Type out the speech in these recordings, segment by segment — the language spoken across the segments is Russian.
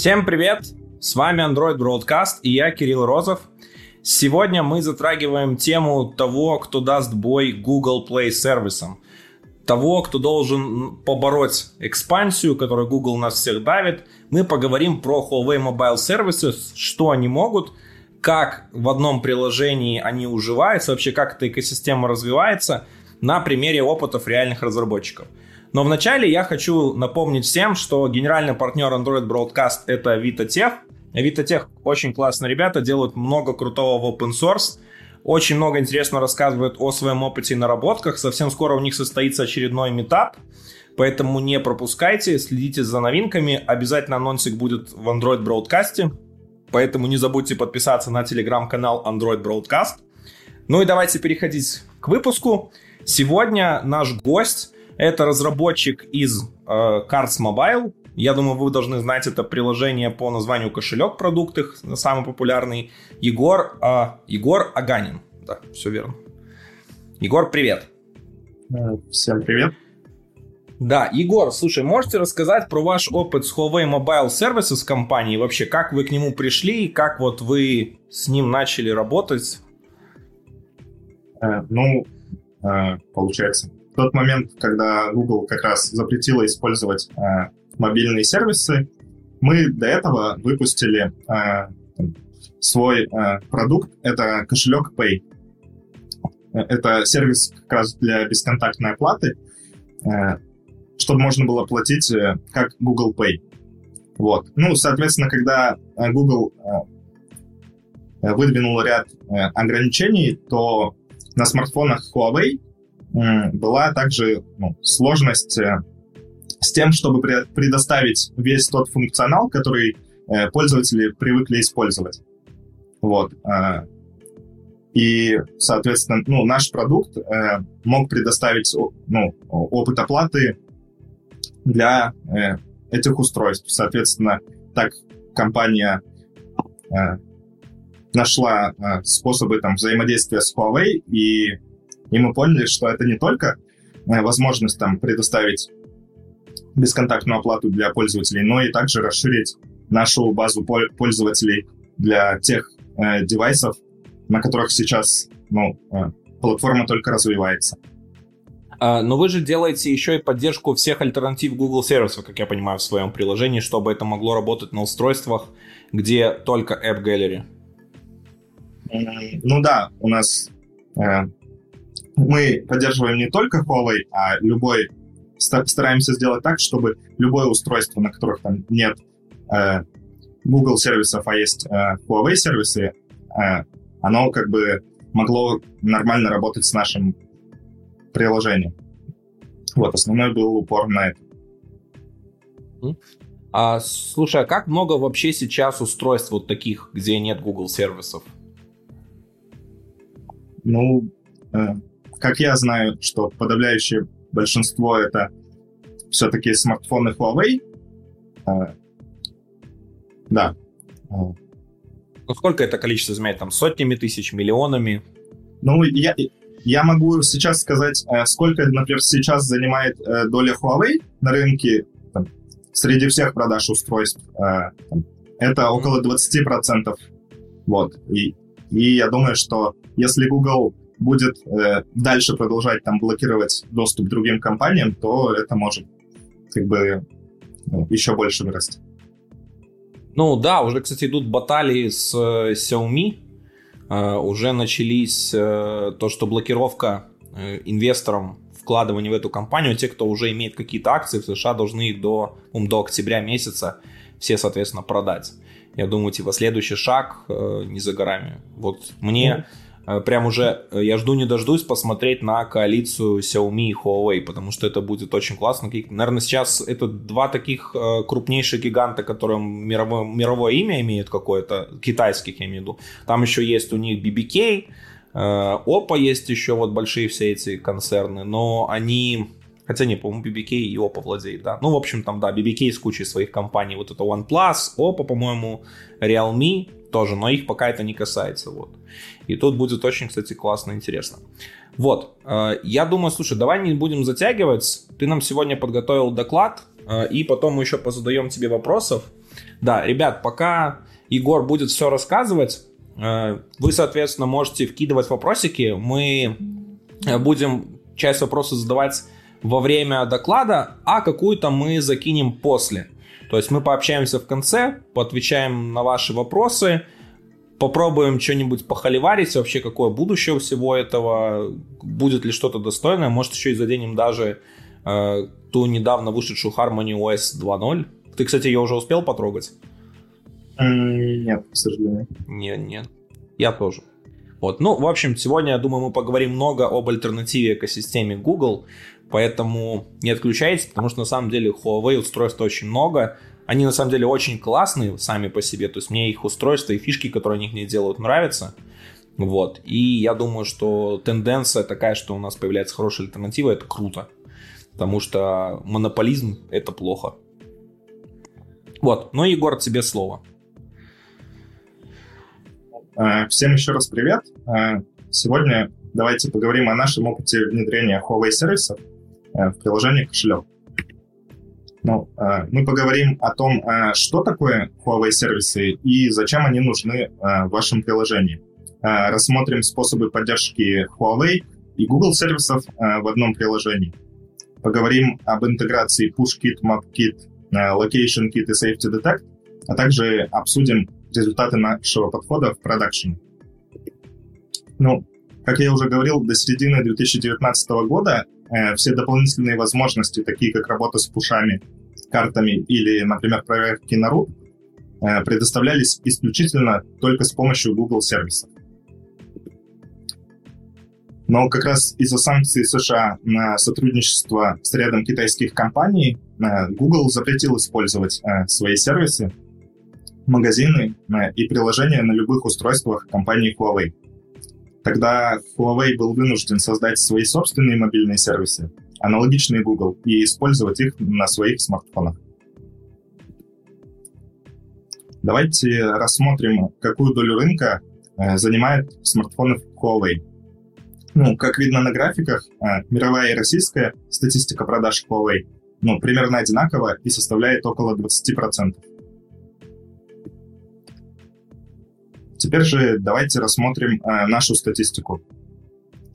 Всем привет! С вами Android Broadcast и я, Кирилл Розов. Сегодня мы затрагиваем тему того, кто даст бой Google Play сервисам. Того, кто должен побороть экспансию, которую Google нас всех давит. Мы поговорим про Huawei Mobile Services, что они могут, как в одном приложении они уживаются, вообще как эта экосистема развивается на примере опытов реальных разработчиков. Но вначале я хочу напомнить всем, что генеральный партнер Android Broadcast это VitaTech. VitaTech очень классные ребята, делают много крутого в open source. Очень много интересно рассказывают о своем опыте и наработках. Совсем скоро у них состоится очередной метап. Поэтому не пропускайте, следите за новинками. Обязательно анонсик будет в Android Broadcast. Поэтому не забудьте подписаться на телеграм-канал Android Broadcast. Ну и давайте переходить к выпуску. Сегодня наш гость это разработчик из э, Cards Mobile. Я думаю, вы должны знать это приложение по названию кошелек продуктов, самый популярный. Егор, э, Егор Аганин. Да, все верно. Егор, привет. Э, всем привет. Да, Егор, слушай, можете рассказать про ваш опыт с Huawei Mobile Services компании? Вообще, как вы к нему пришли, как вот вы с ним начали работать? Э, ну, э, получается, тот момент, когда Google как раз запретила использовать э, мобильные сервисы, мы до этого выпустили э, свой э, продукт, это кошелек Pay. Это сервис как раз для бесконтактной оплаты, э, чтобы можно было платить э, как Google Pay. Вот. Ну, соответственно, когда э, Google э, выдвинул ряд э, ограничений, то на смартфонах Huawei была также ну, сложность э, с тем, чтобы предоставить весь тот функционал, который э, пользователи привыкли использовать. Вот. Э, и, соответственно, ну, наш продукт мог предоставить ну, опыт оплаты для этих устройств. Соответственно, так компания нашла способы там, взаимодействия с Huawei и и мы поняли, что это не только э, возможность там предоставить бесконтактную оплату для пользователей, но и также расширить нашу базу пользователей для тех э, девайсов, на которых сейчас ну, э, платформа только развивается. А, но вы же делаете еще и поддержку всех альтернатив Google сервисов, как я понимаю, в своем приложении, чтобы это могло работать на устройствах, где только App Gallery. Ну да, у нас э, мы поддерживаем не только Huawei, а любой стараемся сделать так, чтобы любое устройство, на которых там нет э, Google сервисов, а есть э, Huawei сервисы, э, оно как бы могло нормально работать с нашим приложением. Вот, основной был упор на это. А, слушай, а как много вообще сейчас устройств вот таких, где нет Google сервисов? Ну, э, как я знаю, что подавляющее большинство это все-таки смартфоны Huawei. А, да. Ну, сколько это количество измеряет? Там сотнями тысяч, миллионами? Ну, я, я могу сейчас сказать, э, сколько, например, сейчас занимает э, доля Huawei на рынке там, среди всех продаж устройств. Э, там, это около 20%. Вот. И, и я думаю, что если Google будет э, дальше продолжать там блокировать доступ к другим компаниям, то это может как бы ну, еще больше вырасти. Ну да, уже, кстати, идут баталии с э, Xiaomi. Э, уже начались э, то, что блокировка э, инвесторам вкладывания в эту компанию, те, кто уже имеет какие-то акции в США, должны их до, um, до октября месяца все, соответственно, продать. Я думаю, типа, следующий шаг э, не за горами. Вот мне... Mm Э, прям уже э, я жду не дождусь посмотреть на коалицию Xiaomi и Huawei, потому что это будет очень классно. Наверное, сейчас это два таких э, крупнейших гиганта, которые мировое, мировое имя имеют какое-то, китайских я имею в виду. Там еще есть у них BBK, Oppo есть еще вот большие все эти концерны, но они... Хотя не, по-моему, BBK и Oppo владеют, да. Ну, в общем, там, да, BBK с кучей своих компаний. Вот это OnePlus, Oppo, по-моему, Realme, тоже, но их пока это не касается, вот. И тут будет очень, кстати, классно, интересно. Вот, э, я думаю, слушай, давай не будем затягивать, ты нам сегодня подготовил доклад, э, и потом мы еще позадаем тебе вопросов. Да, ребят, пока Егор будет все рассказывать, э, вы, соответственно, можете вкидывать вопросики. Мы будем часть вопросов задавать во время доклада, а какую-то мы закинем после. То есть мы пообщаемся в конце, поотвечаем на ваши вопросы, попробуем что-нибудь похоливарить, вообще какое будущее у всего этого, будет ли что-то достойное, может еще и заденем даже э, ту недавно вышедшую Harmony OS 2.0. Ты, кстати, ее уже успел потрогать? Нет, к сожалению. Нет, нет. Я тоже. Вот. Ну, в общем, сегодня, я думаю, мы поговорим много об альтернативе экосистеме Google, поэтому не отключайтесь, потому что на самом деле Huawei устройств очень много. Они на самом деле очень классные сами по себе, то есть мне их устройства и фишки, которые они них делают, нравятся. Вот. И я думаю, что тенденция такая, что у нас появляется хорошая альтернатива, это круто. Потому что монополизм — это плохо. Вот. Ну, Егор, тебе слово. Э, всем еще раз привет. Э, сегодня давайте поговорим о нашем опыте внедрения Huawei сервисов э, в приложение кошелек. Ну, мы поговорим о том, что такое Huawei сервисы и зачем они нужны в вашем приложении. Рассмотрим способы поддержки Huawei и Google сервисов в одном приложении. Поговорим об интеграции PushKit, MapKit, LocationKit и Safety Detect, а также обсудим результаты нашего подхода в продакшн. Ну, как я уже говорил, до середины 2019 года все дополнительные возможности, такие как работа с пушами, картами или, например, проверки на root, э, предоставлялись исключительно только с помощью Google сервисов. Но как раз из-за санкций США на сотрудничество с рядом китайских компаний э, Google запретил использовать э, свои сервисы магазины э, и приложения на любых устройствах компании Huawei. Тогда Huawei был вынужден создать свои собственные мобильные сервисы, аналогичные Google, и использовать их на своих смартфонах. Давайте рассмотрим, какую долю рынка э, занимает смартфоны Huawei. Ну, как видно на графиках, э, мировая и российская статистика продаж Huawei ну, примерно одинакова и составляет около 20%. Теперь же давайте рассмотрим э, нашу статистику.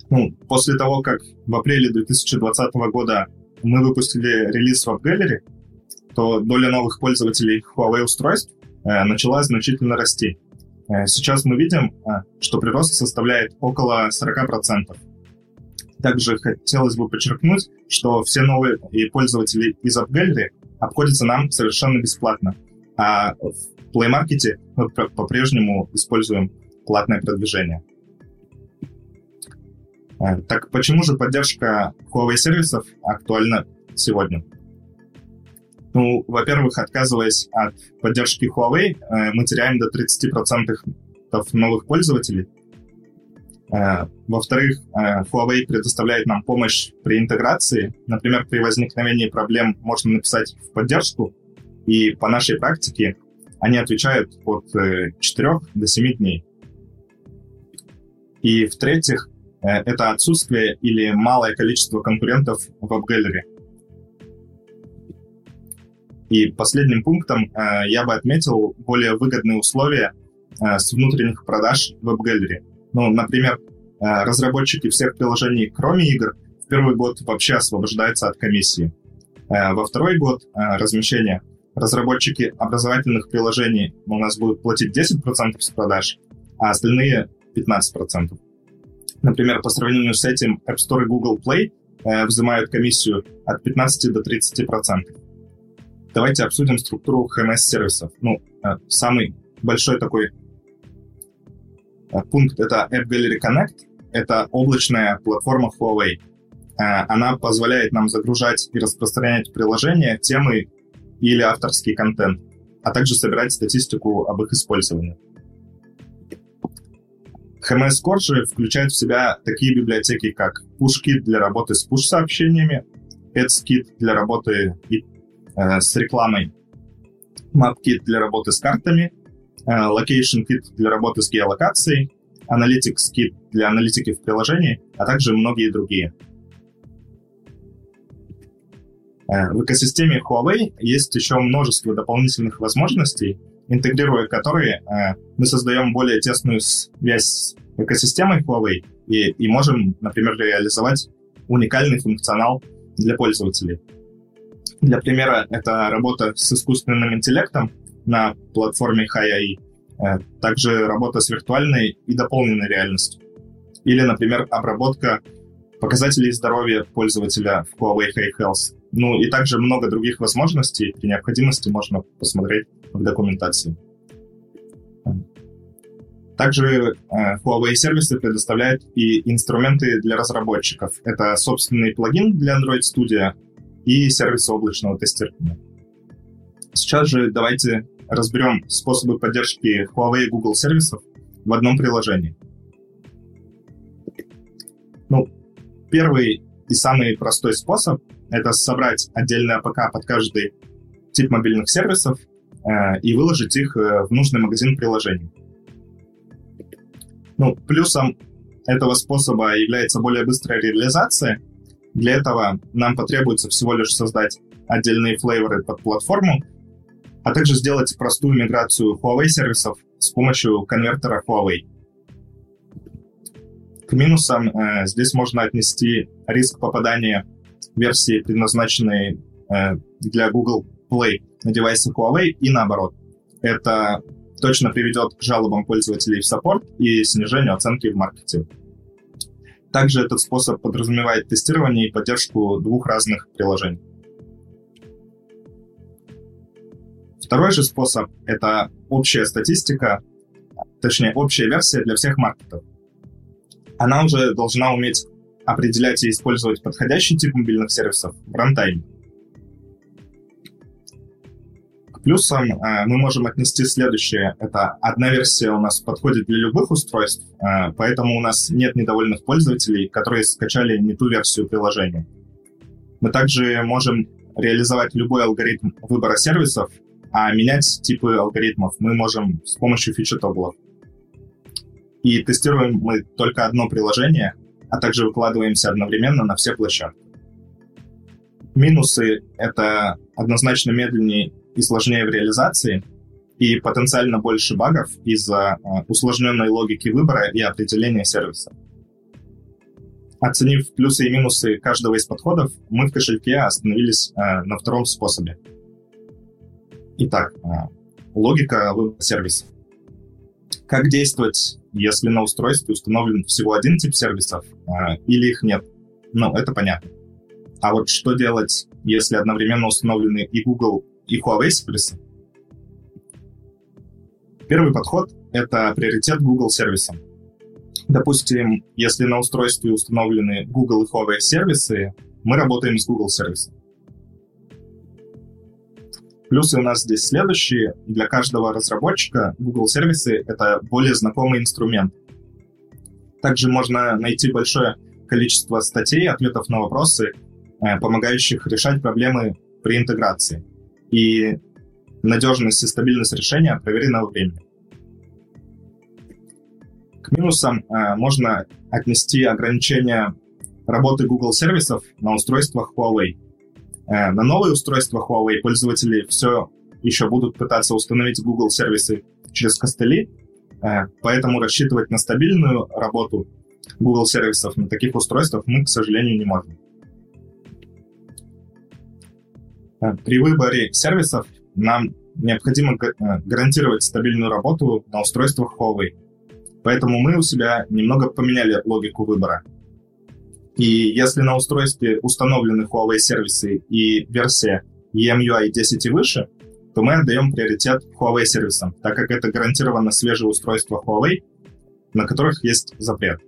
Ну, после того, как в апреле 2020 года мы выпустили релиз в AppGallery, то доля новых пользователей Huawei устройств э, начала значительно расти. Э, сейчас мы видим, э, что прирост составляет около 40%. Также хотелось бы подчеркнуть, что все новые пользователи из AppGallery обходятся нам совершенно бесплатно. А в Play Market мы по-прежнему используем платное продвижение. Э, так почему же поддержка Huawei сервисов актуальна сегодня? Ну, во-первых, отказываясь от поддержки Huawei, э, мы теряем до 30% новых пользователей. Э, во-вторых, Huawei предоставляет нам помощь при интеграции. Например, при возникновении проблем можно написать в поддержку, и по нашей практике они отвечают от 4 э, до 7 дней. И в-третьих, э, это отсутствие или малое количество конкурентов в AppGallery. И последним пунктом э, я бы отметил более выгодные условия с внутренних продаж в AppGallery. Ну, например, разработчики всех приложений, кроме игр, в первый год вообще освобождаются от комиссии. Во второй год размещения разработчики образовательных приложений у нас будут платить 10% с продаж, а остальные 15%. Например, по сравнению с этим App Store и Google Play э, взимают комиссию от 15 до 30%. Давайте обсудим структуру HMS-сервисов. Ну, э, самый большой такой э, пункт — это App Gallery Connect. Это облачная платформа Huawei. Э, она позволяет нам загружать и распространять приложения, темы или авторский контент, а также собирать статистику об их использовании. HMS Core же включает в себя такие библиотеки, как PushKit для работы с push-сообщениями, AdsKit для работы э, с рекламой, MapKit для работы с картами, э, LocationKit для работы с геолокацией, Analytics Kit для аналитики в приложении, а также многие другие. Э, в экосистеме Huawei есть еще множество дополнительных возможностей, интегрируя которые э, мы создаем более тесную связь с экосистемой Huawei и, и можем, например, реализовать уникальный функционал для пользователей. Для примера, это работа с искусственным интеллектом на платформе HiAI, э, также работа с виртуальной и дополненной реальностью. Или, например, обработка показателей здоровья пользователя в Huawei Health. Ну и также много других возможностей. При необходимости можно посмотреть в документации. Также э, Huawei сервисы предоставляют и инструменты для разработчиков. Это собственный плагин для Android Studio и сервисы облачного тестирования. Сейчас же давайте разберем способы поддержки Huawei и Google сервисов в одном приложении. Ну, первый и самый простой способ — это собрать отдельное APK под каждый тип мобильных сервисов э, и выложить их э, в нужный магазин приложений. Ну, плюсом этого способа является более быстрая реализация. Для этого нам потребуется всего лишь создать отдельные flavor ы под платформу, а также сделать простую миграцию Huawei сервисов с помощью конвертера Huawei. К минусам э, здесь можно отнести риск попадания версии, предназначенной э, для Google Play на девайсы Huawei и наоборот. Это точно приведет к жалобам пользователей в саппорт и снижению оценки в маркете. Также этот способ подразумевает тестирование и поддержку двух разных приложений. Второй же способ — это общая статистика, точнее, общая версия для всех маркетов. Она уже должна уметь определять и использовать подходящий тип мобильных сервисов в рантайме. Плюсом э, мы можем отнести следующее. Это одна версия у нас подходит для любых устройств, э, поэтому у нас нет недовольных пользователей, которые скачали не ту версию приложения. Мы также можем реализовать любой алгоритм выбора сервисов, а менять типы алгоритмов мы можем с помощью фичи тоглов. И тестируем мы только одно приложение, а также выкладываемся одновременно на все площадки. Минусы — это однозначно медленнее и сложнее в реализации, и потенциально больше багов из-за э, усложненной логики выбора и определения сервиса. Оценив плюсы и минусы каждого из подходов, мы в кошельке остановились э, на втором способе. Итак, э, логика выбора сервиса. Как действовать, если на устройстве установлен всего один тип сервисов или их нет? Ну, это понятно. А вот что делать, если одновременно установлены и Google, и Huawei сервисы. Первый подход — это приоритет Google сервисам. Допустим, если на устройстве установлены Google и Huawei сервисы, мы работаем с Google сервисом. Плюсы у нас здесь следующие. Для каждого разработчика Google сервисы — это более знакомый инструмент. Также можно найти большое количество статей, ответов на вопросы, э, помогающих решать проблемы при интеграции и надежность и стабильность решения проверены во времени. К минусам э, можно отнести ограничение работы Google сервисов на устройствах Huawei. Э, на новые устройства Huawei пользователи все еще будут пытаться установить Google сервисы через костыли, э, поэтому рассчитывать на стабильную работу Google сервисов на таких устройствах мы, к сожалению, не можем. Э, при выборе сервисов нам необходимо гарантировать стабильную работу на устройствах Huawei. Поэтому мы у себя немного поменяли логику выбора. И если на устройстве установлены Huawei сервисы и версия EMUI 10 и выше, то мы отдаем приоритет Huawei сервисам, так как это гарантированно свежие устройства Huawei, на которых есть запрет.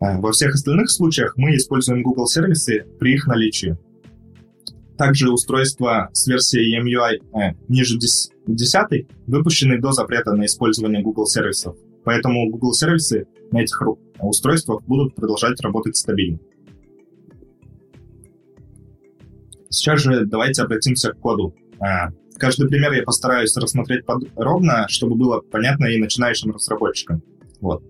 Э, во всех остальных случаях мы используем Google сервисы при их наличии. Также устройства с версией EMUI э, ниже 10 выпущены до запрета на использование Google сервисов. Поэтому Google сервисы на этих устройствах будут продолжать работать стабильно. Сейчас же давайте обратимся к коду. Э, каждый пример я постараюсь рассмотреть подробно, чтобы было понятно и начинающим разработчикам. Вот.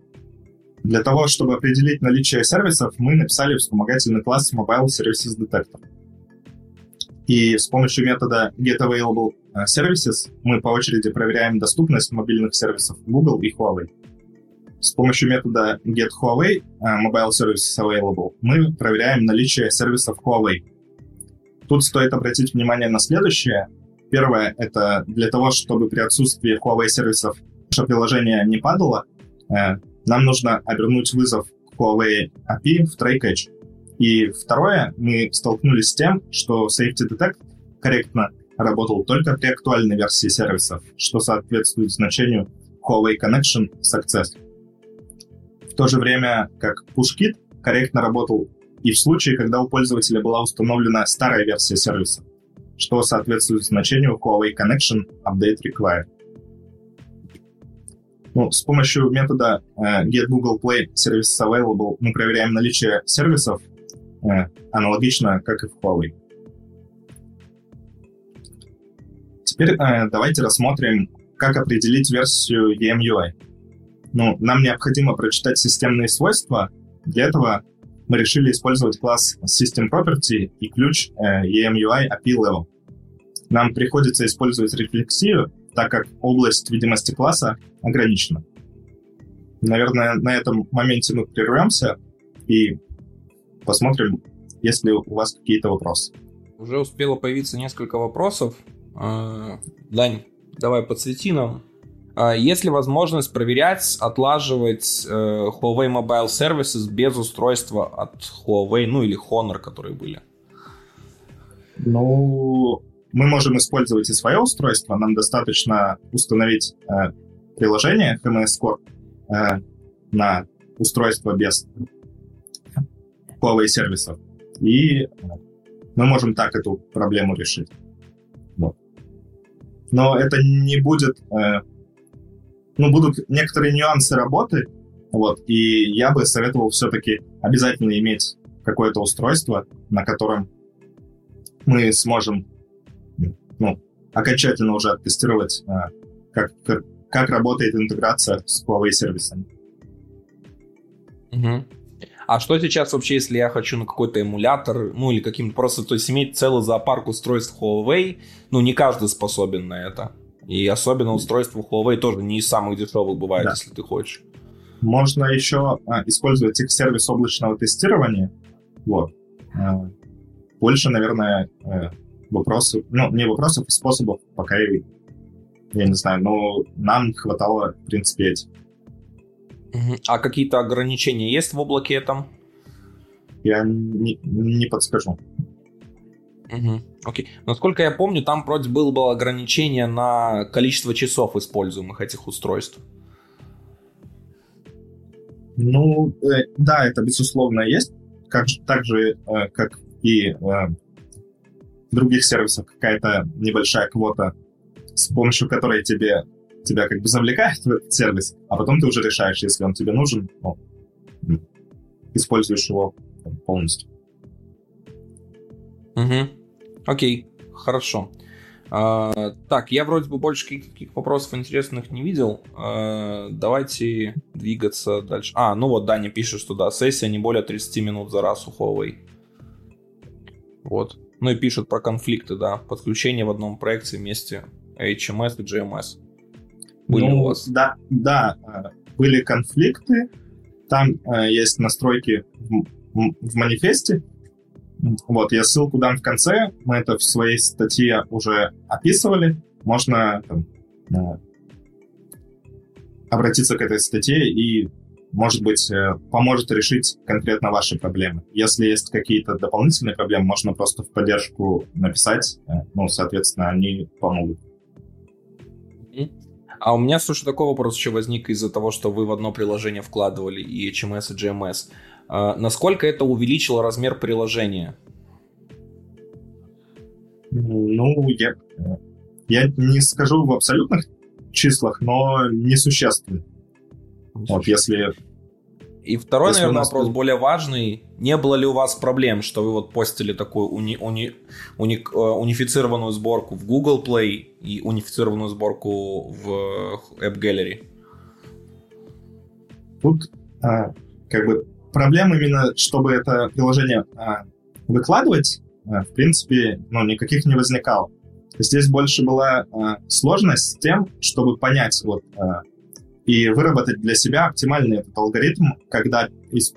Для того, чтобы определить наличие сервисов, мы написали вспомогательный класс Mobile Services Detector. И с помощью метода getAvailable services мы по очереди проверяем доступность мобильных сервисов Google и Huawei. С помощью метода getHuawei Mobile Services Available мы проверяем наличие сервисов Huawei. Тут стоит обратить внимание на следующее. Первое — это для того, чтобы при отсутствии Huawei сервисов наше приложение не падало, э, нам нужно обернуть вызов Huawei API в try catch. И второе, мы столкнулись с тем, что Safety Detect корректно работал только при актуальной версии сервисов, что соответствует значению Huawei Connection Success. В то же время, как PushKit корректно работал и в случае, когда у пользователя была установлена старая версия сервиса, что соответствует значению Huawei Connection Update Required. Ну, с помощью метода э, get Google Play Services Available мы проверяем наличие сервисов э, аналогично, как и в Huawei. Теперь э, давайте рассмотрим, как определить версию EMUI. Ну, нам необходимо прочитать системные свойства. Для этого мы решили использовать класс System Property и ключ э, EMUI API Level. Нам приходится использовать рефлексию, так как область видимости класса ограничена. Наверное, на этом моменте мы прервемся и посмотрим, есть ли у вас какие-то вопросы. Уже успело появиться несколько вопросов. А, Дань, давай подсвети нам. А, есть ли возможность проверять, отлаживать э, Huawei Mobile Services без устройства от Huawei, ну или Honor, которые были? Ну, мы можем использовать и свое устройство. Нам достаточно установить э, приложение HMS Core э, на устройство без Huawei сервисов. И мы можем так эту проблему решить. Вот. Но это не будет э, ну, будут некоторые нюансы работы, вот, и я бы советовал все-таки обязательно иметь какое-то устройство, на котором мы сможем, ну, окончательно уже оттестировать, а, как, как, как работает интеграция с Huawei сервисами. Угу. А что сейчас вообще, если я хочу на какой-то эмулятор, ну или каким-то просто, то есть иметь целый зоопарк устройств Huawei, ну не каждый способен на это. И особенно устройство Huawei тоже не из самых дешевых бывает, да. если ты хочешь. Можно еще а, использовать их сервис облачного тестирования. Вот. А, больше, наверное, э, вопросов, ну, не вопросов, а способов пока и, я не знаю, но нам хватало, в принципе, этих. А какие-то ограничения есть в облаке этом? Я не, не подскажу. Угу. Окей. Насколько я помню, там вроде было, было ограничение на количество часов используемых этих устройств. Ну, э, да, это безусловно есть. Как, так же, э, как и э, в других сервисах, какая-то небольшая квота, с помощью которой тебе, тебя как бы завлекает в этот сервис, а потом ты уже решаешь, если он тебе нужен, ну, используешь его полностью. Угу. Окей, хорошо. А, так, я вроде бы больше каких вопросов интересных не видел. А, давайте двигаться дальше. А, ну вот Даня пишет, что да, сессия не более 30 минут за раз у Huawei. Вот. Ну и пишет про конфликты, да. Подключение в одном проекте вместе HMS и GMS. Были ну, у вас? Да, да, были конфликты. Там э, есть настройки в, в манифесте, вот, я ссылку дам в конце. Мы это в своей статье уже описывали. Можно там, обратиться к этой статье и, может быть, э, поможет решить конкретно ваши проблемы. Если есть какие-то дополнительные проблемы, можно просто в поддержку написать. Э, ну, соответственно, они помогут. А у меня, слушай, такой вопрос еще возник из-за того, что вы в одно приложение вкладывали и HMS, и GMS. А, насколько это увеличило размер приложения? Ну, я, я не скажу в абсолютных числах, но несущественно. Вот если... И второй, если наверное, нас... вопрос более важный. Не было ли у вас проблем, что вы вот постили такую уни, уни, уни, э, унифицированную сборку в Google Play и унифицированную сборку в App Gallery? Тут а, как бы проблема именно, чтобы это приложение а, выкладывать в принципе, ну, никаких не возникало. Здесь больше была сложность с тем, чтобы понять вот, и выработать для себя оптимальный этот алгоритм, когда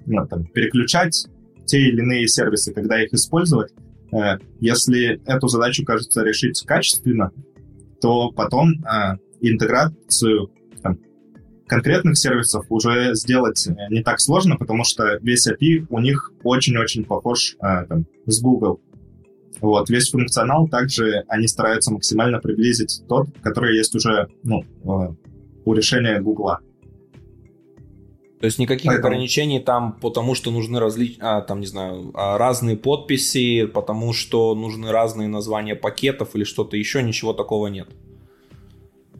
ну, там, переключать те или иные сервисы, когда их использовать. Если эту задачу, кажется, решить качественно, то потом интеграцию там, конкретных сервисов уже сделать э, не так сложно, потому что весь API у них очень-очень похож э, там, с Google. Вот, весь функционал также они стараются максимально приблизить тот, который есть уже ну, э, у решения Google. То есть никаких Поэтому... ограничений там, потому что нужны разли... а, там, не знаю, а, разные подписи, потому что нужны разные названия пакетов или что-то еще, ничего такого нет.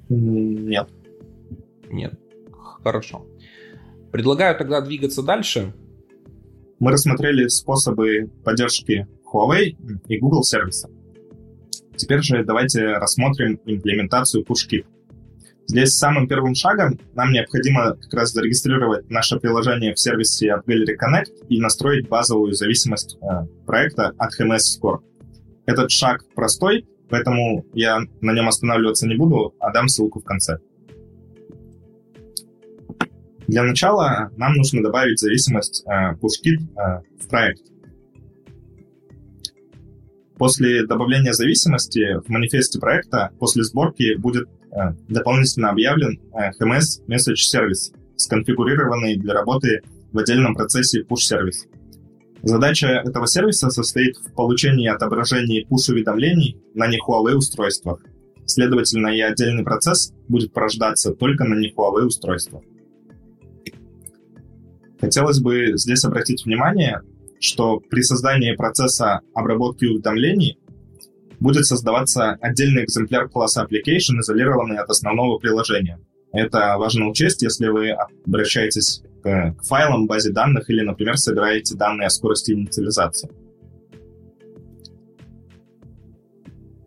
Нет. Нет. Хорошо. Предлагаю тогда двигаться дальше. Мы рассмотрели способы поддержки Huawei и Google сервиса. Теперь же давайте рассмотрим имплементацию PushKit. Здесь самым первым шагом нам необходимо как раз зарегистрировать наше приложение в сервисе от Connect и настроить базовую зависимость э, проекта от HMS Score. Этот шаг простой, поэтому я на нем останавливаться не буду, а дам ссылку в конце. Для начала нам нужно добавить зависимость э, PushKit э, в проект. После добавления зависимости в манифесте проекта после сборки будет э, дополнительно объявлен э, HMS Message Service, сконфигурированный для работы в отдельном процессе push-сервис. Задача этого сервиса состоит в получении и отображении push-уведомлений на не Huawei устройствах. Следовательно, и отдельный процесс будет порождаться только на не Huawei устройствах. Хотелось бы здесь обратить внимание, что при создании процесса обработки уведомлений будет создаваться отдельный экземпляр класса Application, изолированный от основного приложения. Это важно учесть, если вы обращаетесь к, к файлам базе данных или, например, собираете данные о скорости инициализации.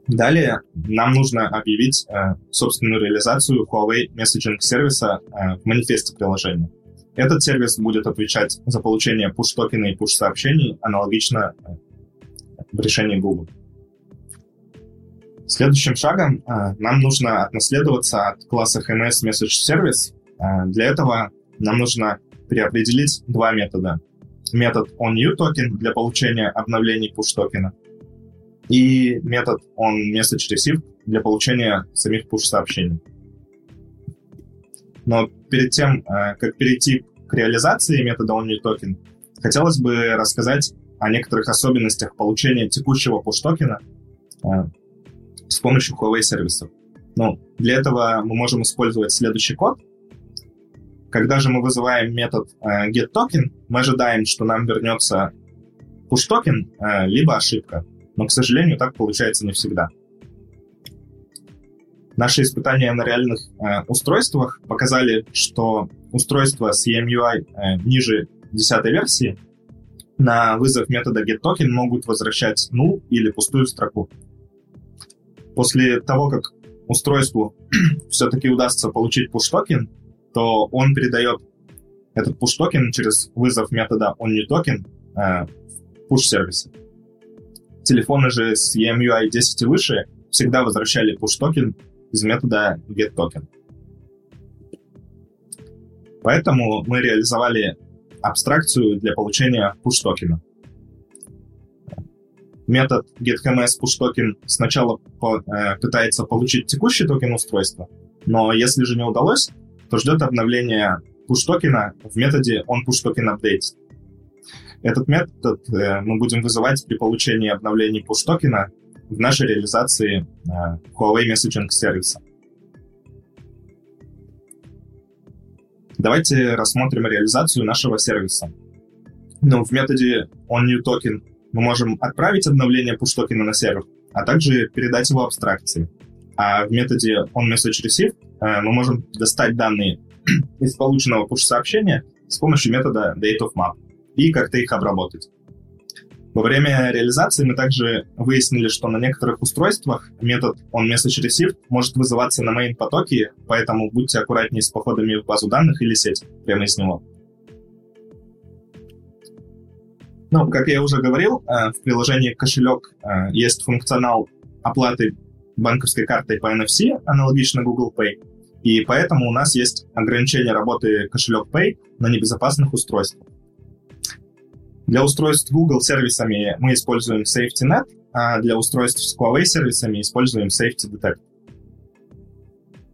Далее нам нужно объявить э, собственную реализацию Huawei Messaging сервиса э, в манифесте приложения. Этот сервис будет отвечать за получение push-токена и push-сообщений аналогично э, в решении Google. Следующим шагом э, нам нужно отнаследоваться от класса HMS Message Service. Э, для этого нам нужно переопределить два метода. Метод onNewToken для получения обновлений push-токена и метод onMessageReceive для получения самих push-сообщений. Но перед тем, э, как перейти к реализации метода OnlyToken, хотелось бы рассказать о некоторых особенностях получения текущего push-токена э, с помощью Huawei сервисов. Ну, для этого мы можем использовать следующий код. Когда же мы вызываем метод э, getToken, мы ожидаем, что нам вернется push-токен, либо ошибка. Но, к сожалению, так получается не всегда. Наши испытания на реальных э, устройствах показали, что устройство с EMUI э, ниже 10 версии на вызов метода getToken могут возвращать null или пустую строку. После того, как устройству все-таки удастся получить push-токен, то он передает этот push-токен через вызов метода onNewToken э, в push-сервисе. Телефоны же с EMUI 10 и выше всегда возвращали push-токен из метода getToken. Поэтому мы реализовали абстракцию для получения push-токена. Метод getHMSPushToken сначала по, э, пытается получить текущий токен устройства, но если же не удалось, то ждет обновление push-токена в методе onPushTokenUpdate. Этот метод э, мы будем вызывать при получении обновлений push-токена в нашей реализации э, Huawei Messaging сервиса. Давайте рассмотрим реализацию нашего сервиса. Ну, в методе onNewToken мы можем отправить обновление push-токена на сервер, а также передать его абстракции. А в методе onMessageReceive э, мы можем достать данные из полученного push-сообщения с помощью метода dateOfMap и как-то их обработать. Во время реализации мы также выяснили, что на некоторых устройствах метод onMessageReceive может вызываться на main потоке, поэтому будьте аккуратнее с походами в базу данных или сеть прямо из него. Ну, как я уже говорил, в приложении кошелек есть функционал оплаты банковской картой по NFC, аналогично Google Pay. И поэтому у нас есть ограничение работы кошелек Pay на небезопасных устройствах. Для устройств Google сервисами мы используем SafetyNet, а для устройств с Huawei сервисами используем Safety Detect.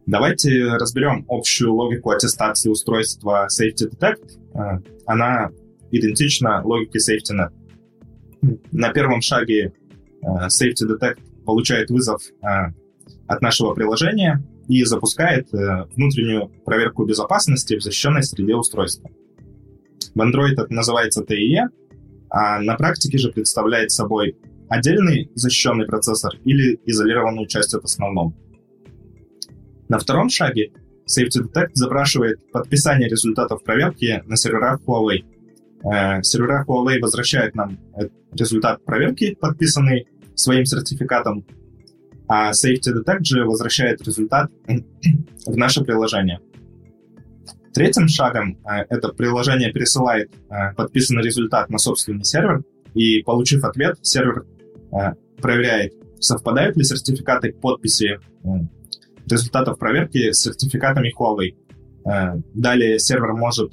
Давайте разберем общую логику аттестации устройства Safety Detect. А, она идентична логике SafetyNet. На первом шаге а, Safety Detect получает вызов от нашего приложения и запускает э, внутреннюю проверку безопасности в защищенной среде устройства. В Android это называется TIE, а на практике же представляет собой отдельный защищенный процессор или изолированную часть от основного. На втором шаге Safety Detect запрашивает подписание результатов проверки на серверах Huawei. Э, сервера Huawei возвращают нам результат проверки, подписанный своим сертификатом, а Safety Detect же возвращает результат в наше приложение. Третьим шагом э, это приложение пересылает э, подписанный результат на собственный сервер, и, получив ответ, сервер э, проверяет, совпадают ли сертификаты подписи результатов проверки с сертификатами Huawei. Далее сервер может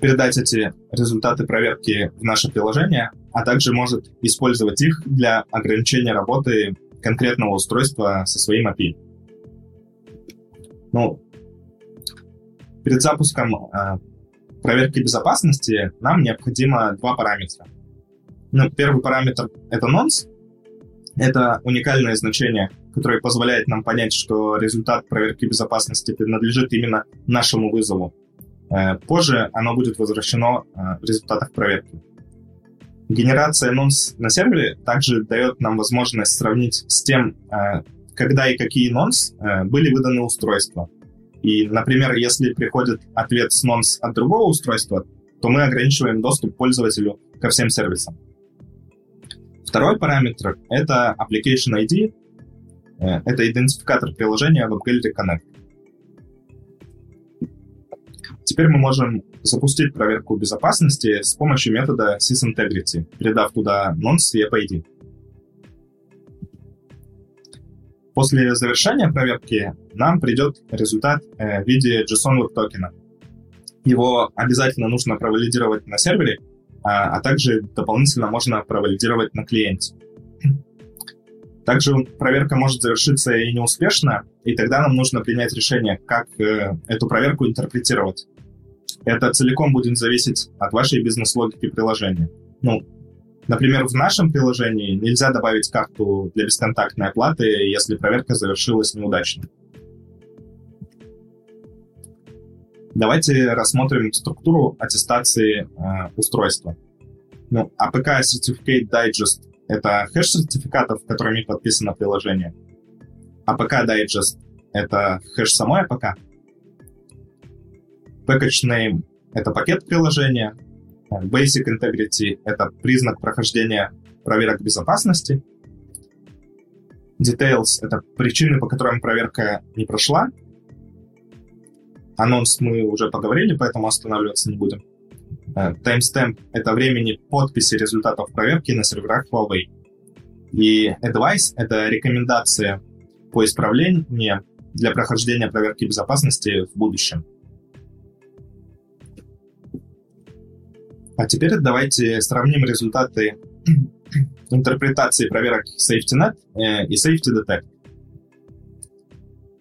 передать эти результаты проверки в наше приложение, а также может использовать их для ограничения работы конкретного устройства со своим API. Ну, перед запуском э, проверки безопасности нам необходимо два параметра. Ну, первый параметр — это nonce. Это уникальное значение, которое позволяет нам понять, что результат проверки безопасности принадлежит именно нашему вызову. Э, позже оно будет возвращено э, в результатах проверки. Генерация nonce на сервере также дает нам возможность сравнить с тем, когда и какие э, были выданы устройства. И, например, если приходит ответ с nonce от другого устройства, то мы ограничиваем доступ пользователю ко всем сервисам. Второй параметр — это Application ID. Э, это идентификатор приложения WebGallery Connect. Теперь мы можем запустить проверку безопасности с помощью метода sysintegrity, передав туда nonce и app После завершения проверки нам придет результат э, в виде JSON Web токена. Его обязательно нужно провалидировать на сервере, а, а также дополнительно можно провалидировать на клиенте. Также проверка может завершиться и неуспешно, и тогда нам нужно принять решение, как э, эту проверку интерпретировать. Это целиком будет зависеть от вашей бизнес-логики приложения. Ну, например, в нашем приложении нельзя добавить карту для бесконтактной оплаты, если проверка завершилась неудачно. Давайте рассмотрим структуру аттестации э, устройства. Ну, APK Certificate Digest — это хэш сертификатов, которыми подписано приложение. APK Digest — это хэш самой APK. Package name — это пакет приложения. Basic integrity — это признак прохождения проверок безопасности. Details — это причины, по которым проверка не прошла. Анонс мы уже поговорили, поэтому останавливаться не будем. Timestamp — это времени подписи результатов проверки на серверах Huawei. И Advice — это рекомендация по исправлению для прохождения проверки безопасности в будущем. А теперь давайте сравним результаты интерпретации проверок SafetyNet э, и Safety Detect.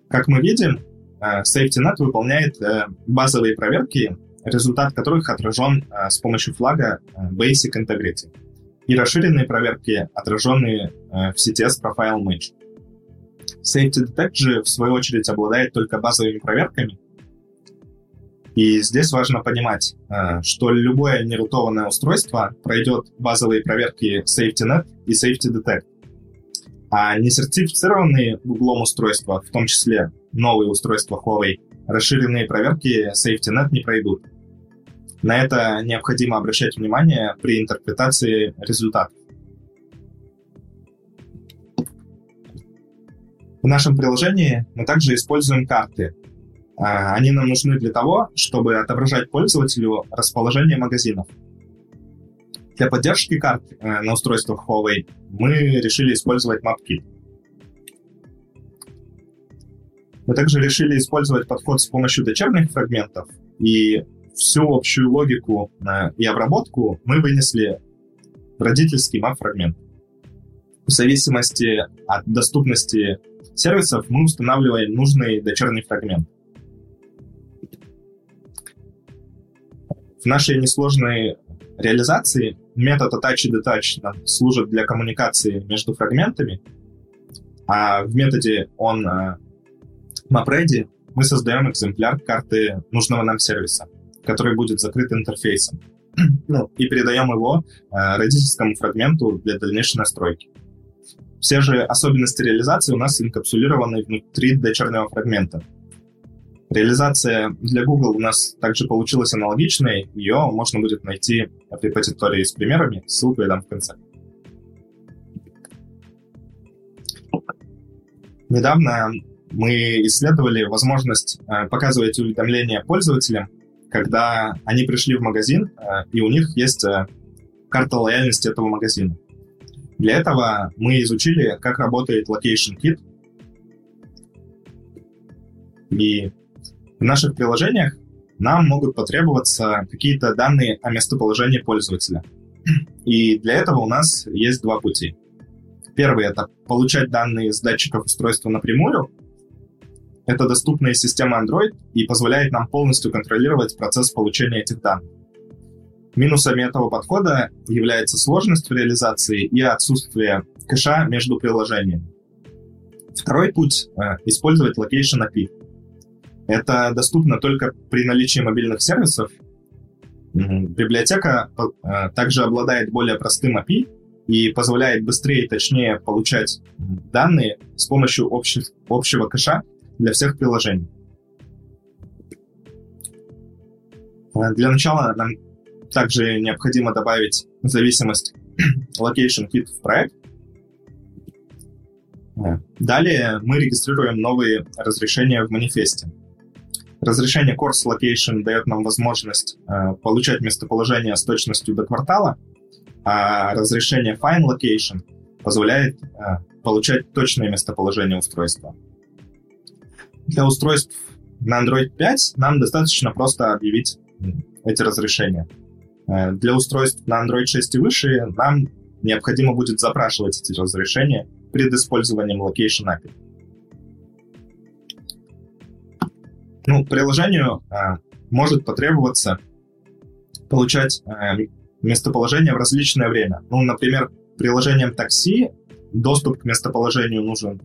Как мы видим, э, SafetyNet выполняет э, базовые проверки, результат которых отражен с помощью флага Basic Integrity, и расширенные проверки, отраженные в CTS Profile Match. Safety Detect же, в свою очередь, обладает только базовыми проверками, и здесь важно понимать, э, что любое нерутованное устройство пройдет базовые проверки SafetyNet и Safety Detect. А несертифицированные углом устройства, в том числе новые устройства Huawei, расширенные проверки SafetyNet не пройдут. На это необходимо обращать внимание при интерпретации результатов. В нашем приложении мы также используем карты, они нам нужны для того, чтобы отображать пользователю расположение магазинов. Для поддержки карт э, на устройствах Huawei мы решили использовать MapKit. Мы также решили использовать подход с помощью дочерних фрагментов, и всю общую логику э, и обработку мы вынесли в родительский map-фрагмент. В зависимости от доступности сервисов мы устанавливаем нужный дочерний фрагмент. В нашей несложной реализации метод attach и detach служит для коммуникации между фрагментами, а в методе on э, MapReady мы создаем экземпляр карты нужного нам сервиса, который будет закрыт интерфейсом, ну, и передаем его э, родительскому фрагменту для дальнейшей настройки. Все же особенности реализации у нас инкапсулированы внутри дочернего фрагмента. Реализация для Google у нас также получилась аналогичной. Ее можно будет найти в репозитории с примерами. Ссылку я дам в конце. Недавно мы исследовали возможность э, показывать уведомления пользователям, когда они пришли в магазин, э, и у них есть э, карта лояльности этого магазина. Для этого мы изучили, как работает Location Kit. И в наших приложениях нам могут потребоваться какие-то данные о местоположении пользователя. И для этого у нас есть два пути. Первый — это получать данные с датчиков устройства напрямую, это доступная система Android и позволяет нам полностью контролировать процесс получения этих данных. Минусами этого подхода является сложность в реализации и отсутствие кэша между приложениями. Второй путь э, — использовать Location API. Это доступно только при наличии мобильных сервисов. Библиотека э, также обладает более простым API и позволяет быстрее и точнее получать данные с помощью общих, общего кэша для всех приложений. Э, для начала нам также необходимо добавить зависимость Location Kit в проект. Э, далее мы регистрируем новые разрешения в манифесте. Разрешение Course Location дает нам возможность э, получать местоположение с точностью до квартала, а разрешение Fine Location позволяет э, получать точное местоположение устройства. Для устройств на Android 5 нам достаточно просто объявить эти разрешения. Э, для устройств на Android 6 и выше нам необходимо будет запрашивать эти разрешения перед использованием Location API. Ну, приложению э, может потребоваться получать э, местоположение в различное время. Ну, например, приложением такси доступ к местоположению нужен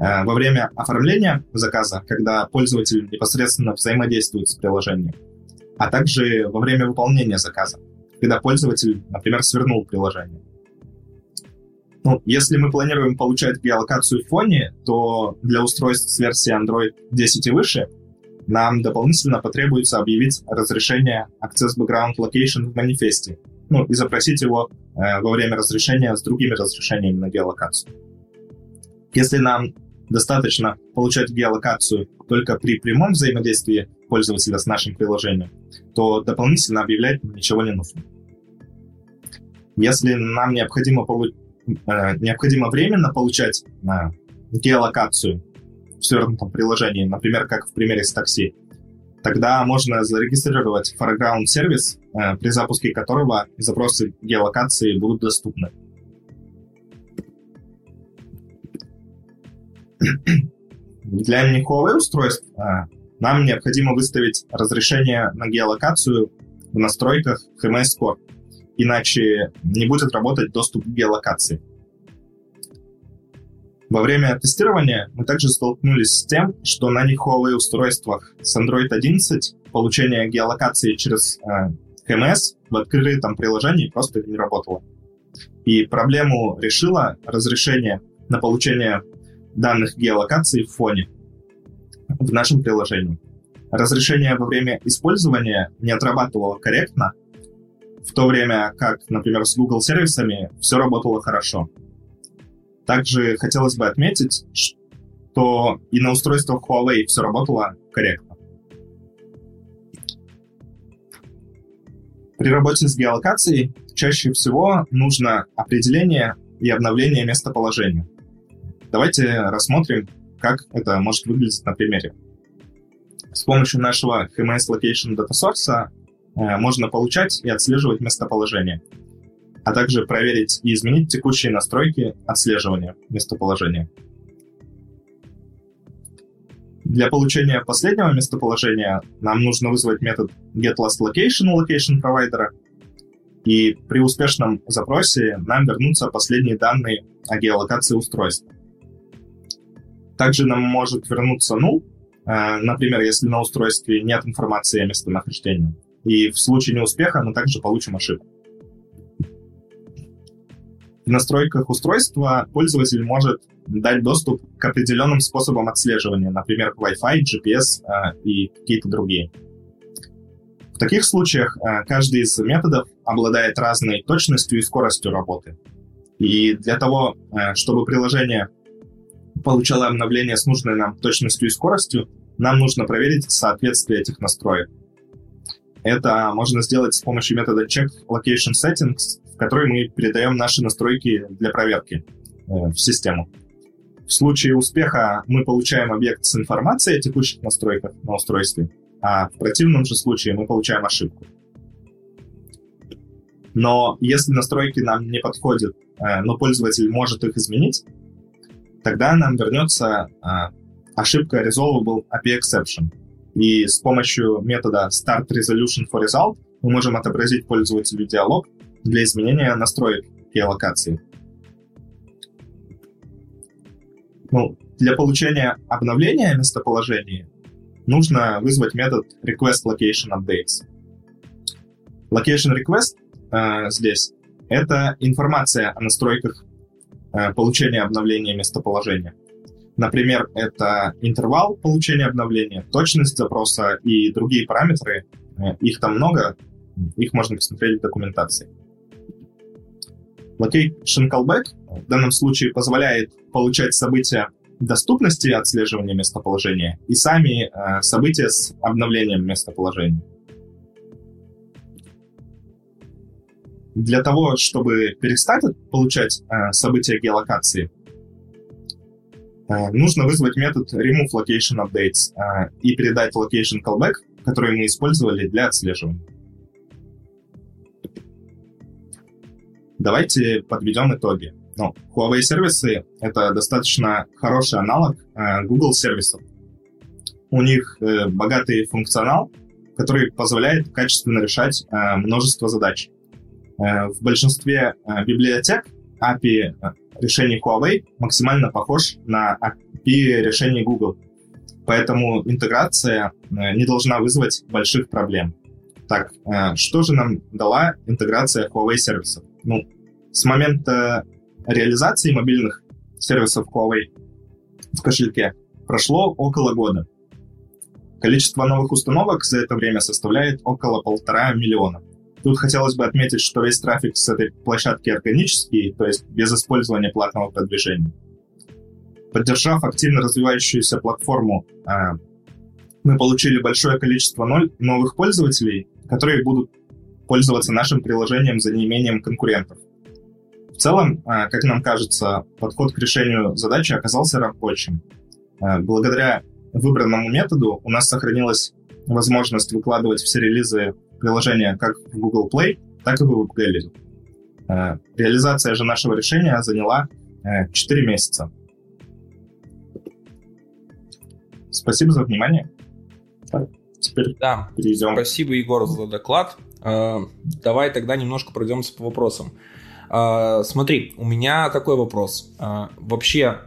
Э, во время оформления заказа, когда пользователь непосредственно взаимодействует с приложением, а также во время выполнения заказа, когда пользователь, например, свернул приложение. Ну, если мы планируем получать геолокацию в фоне, то для устройств с версии Android 10 и выше нам дополнительно потребуется объявить разрешение Access Background Location в манифесте, ну, и запросить его э, во время разрешения с другими разрешениями на геолокацию. Если нам достаточно получать геолокацию только при прямом взаимодействии пользователя с нашим приложением, то дополнительно объявлять ничего не нужно. Если нам необходимо, полу... э, необходимо временно получать э, геолокацию в свернутом приложении, например, как в примере с такси, тогда можно зарегистрировать foreground сервис, э, при запуске которого запросы геолокации будут доступны. Для Huawei устройств а, нам необходимо выставить разрешение на геолокацию в настройках HMS Core, иначе не будет работать доступ к геолокации. Во время тестирования мы также столкнулись с тем, что на не Huawei устройствах с Android 11 получение геолокации через э, HMS в открытом приложении просто не работало. И проблему решило разрешение на получение данных геолокации в фоне в нашем приложении. Разрешение во время использования не отрабатывало корректно, в то время как, например, с Google сервисами все работало хорошо. Также хотелось бы отметить, что и на устройствах Huawei все работало корректно. При работе с геолокацией чаще всего нужно определение и обновление местоположения. Давайте рассмотрим, как это может выглядеть на примере. С помощью нашего HMS Location Data Source э, можно получать и отслеживать местоположение, а также проверить и изменить текущие настройки отслеживания местоположения. Для получения последнего местоположения нам нужно вызвать метод getLastLocation у location провайдера, и при успешном запросе нам вернутся последние данные о геолокации устройства. Также нам может вернуться null, э, например, если на устройстве нет информации о местонахождении. И в случае неуспеха мы также получим ошибку. Настройках устройства пользователь может дать доступ к определенным способам отслеживания, например, Wi-Fi, GPS э, и какие-то другие. В таких случаях э, каждый из методов обладает разной точностью и скоростью работы. И для того, э, чтобы приложение получало обновление с нужной нам точностью и скоростью, нам нужно проверить соответствие этих настроек. Это можно сделать с помощью метода check location settings, в который мы передаем наши настройки для проверки в систему. В случае успеха мы получаем объект с информацией о текущих настройках на устройстве, а в противном же случае мы получаем ошибку. Но если настройки нам не подходят, э, но пользователь может их изменить, тогда нам вернется э, ошибка resolvable API exception. И с помощью метода start resolution for result мы можем отобразить пользователю диалог для изменения настроек геолокации. Ну, для получения обновления местоположения нужно вызвать метод request location updates. Location request э, здесь это информация о настройках э, получения обновления местоположения. Например, это интервал получения обновления, точность запроса и другие параметры. Э, их там много, их можно посмотреть в документации. Location callback в данном случае позволяет получать события доступности отслеживания местоположения и сами э, события с обновлением местоположения. Для того, чтобы перестать получать э, события геолокации, э, нужно вызвать метод remove location updates э, и передать location callback, который мы использовали для отслеживания. Давайте подведем итоги. Ну, Huawei сервисы — это достаточно хороший аналог э, Google сервисов. У них э, богатый функционал, который позволяет качественно решать э, множество задач. Э, в большинстве э, библиотек API э, решений Huawei максимально похож на API решений Google. Поэтому интеграция э, не должна вызвать больших проблем. Так, э, что же нам дала интеграция Huawei сервисов? Ну, с момента реализации мобильных сервисов Huawei в кошельке прошло около года. Количество новых установок за это время составляет около полтора миллиона. Тут хотелось бы отметить, что весь трафик с этой площадки органический, то есть без использования платного продвижения. Поддержав активно развивающуюся платформу, а, мы получили большое количество новых пользователей, которые будут пользоваться нашим приложением за неимением конкурентов. В целом, а, как нам кажется, подход к решению задачи оказался рабочим. А, благодаря выбранному методу у нас сохранилась возможность выкладывать все релизы приложения как в Google Play, так и в WebGallery. А, реализация же нашего решения заняла 4 месяца. Спасибо за внимание. Теперь да. перейдем. Спасибо, Егор, за доклад. А, давай тогда немножко пройдемся по вопросам. А, смотри, у меня такой вопрос. А, вообще,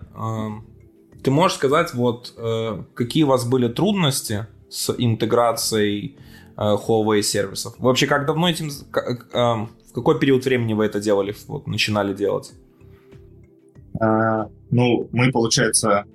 ты можешь сказать, вот э, какие у вас были трудности с интеграцией Huawei сервисов? Вообще, как давно этим... В какой период времени вы это делали, вот, начинали делать? Ну, мы, получается,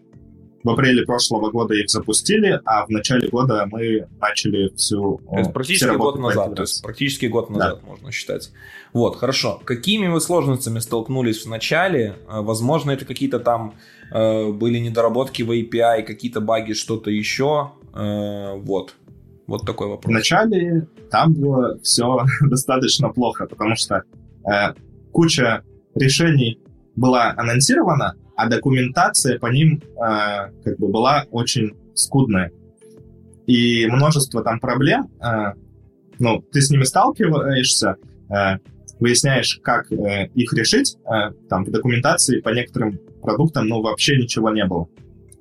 в апреле прошлого года их запустили, а в начале года мы начали всю... Это практически год назад, то есть практически год назад да. можно считать. Вот, хорошо. Какими вы сложностями столкнулись в начале? Э, возможно, это какие-то там э, были недоработки в API, какие-то баги, что-то еще. Э, вот. Вот такой вопрос. В начале там было все достаточно плохо, потому что э, куча решений была анонсирована, а документация по ним э, как бы была очень скудная. И множество там проблем, э, ну, ты с ними сталкиваешься, э, выясняешь, как э, их решить, э, там в документации по некоторым продуктам, ну, вообще ничего не было.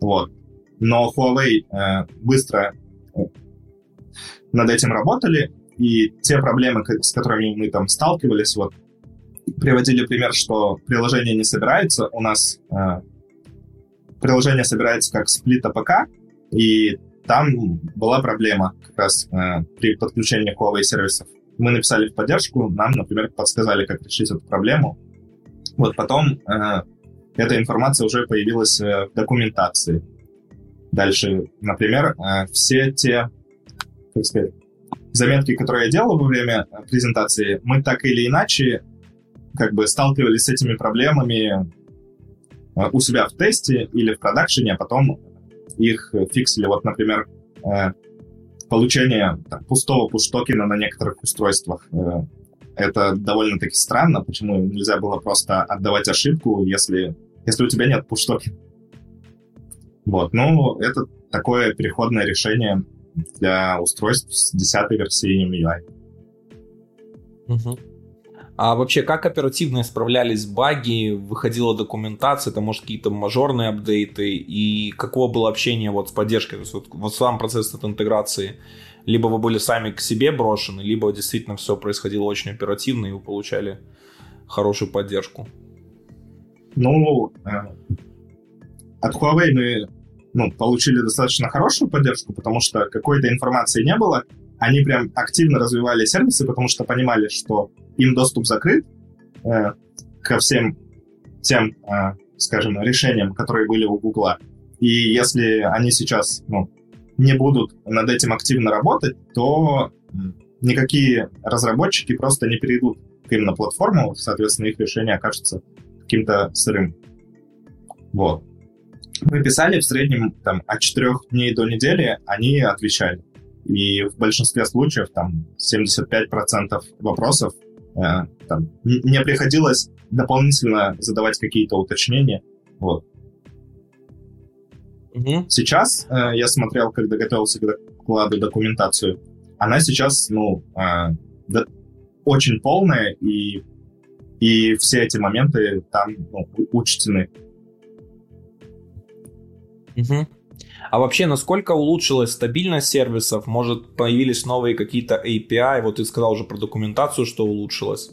Вот. Но Huawei э, быстро э, над этим работали, и те проблемы, с которыми мы там сталкивались, вот приводили пример, что приложение не собирается. У нас э, приложение собирается как split APK, и там была проблема как раз э, при подключении Huawei сервисов. Мы написали в поддержку, нам, например, подсказали, как решить эту проблему. Вот потом э, эта информация уже появилась э, в документации. Дальше, например, э, все те, как сказать, заметки, которые я делал во время э, презентации, мы так или иначе как бы сталкивались с этими проблемами э, у себя в тесте или в продакшене, а потом их фиксили. Вот, например, э, получение там, пустого пуш-токена на некоторых устройствах. Это довольно-таки странно, почему нельзя было просто отдавать ошибку, если, если у тебя нет пуш-токена. Вот, ну, это такое переходное решение для устройств с 10 версией MIUI. Угу. А вообще, как оперативно исправлялись баги, выходила документация, это, может, какие-то мажорные апдейты, и каково было общение вот с поддержкой, то есть вот, вот сам процесс этой интеграции, либо вы были сами к себе брошены, либо действительно все происходило очень оперативно, и вы получали хорошую поддержку? Ну, э, от Huawei мы ну, получили достаточно хорошую поддержку, потому что какой-то информации не было. Они прям активно развивали сервисы, потому что понимали, что им доступ закрыт э, ко всем тем, э, скажем, решениям, которые были у Гугла. И если они сейчас ну, не будут над этим активно работать, то никакие разработчики просто не перейдут к им на платформу, соответственно, их решение окажется каким-то сырым. Вот мы писали в среднем там, от 4 дней до недели, они отвечали. И в большинстве случаев там 75% вопросов э, там, не приходилось дополнительно задавать какие-то уточнения. Вот. Угу. Сейчас э, я смотрел, когда готовился к докладу документацию, она сейчас, ну, э, да, очень полная, и, и все эти моменты там ну, учтены. Угу. А вообще, насколько улучшилась стабильность сервисов? Может, появились новые какие-то API? Вот ты сказал уже про документацию, что улучшилось.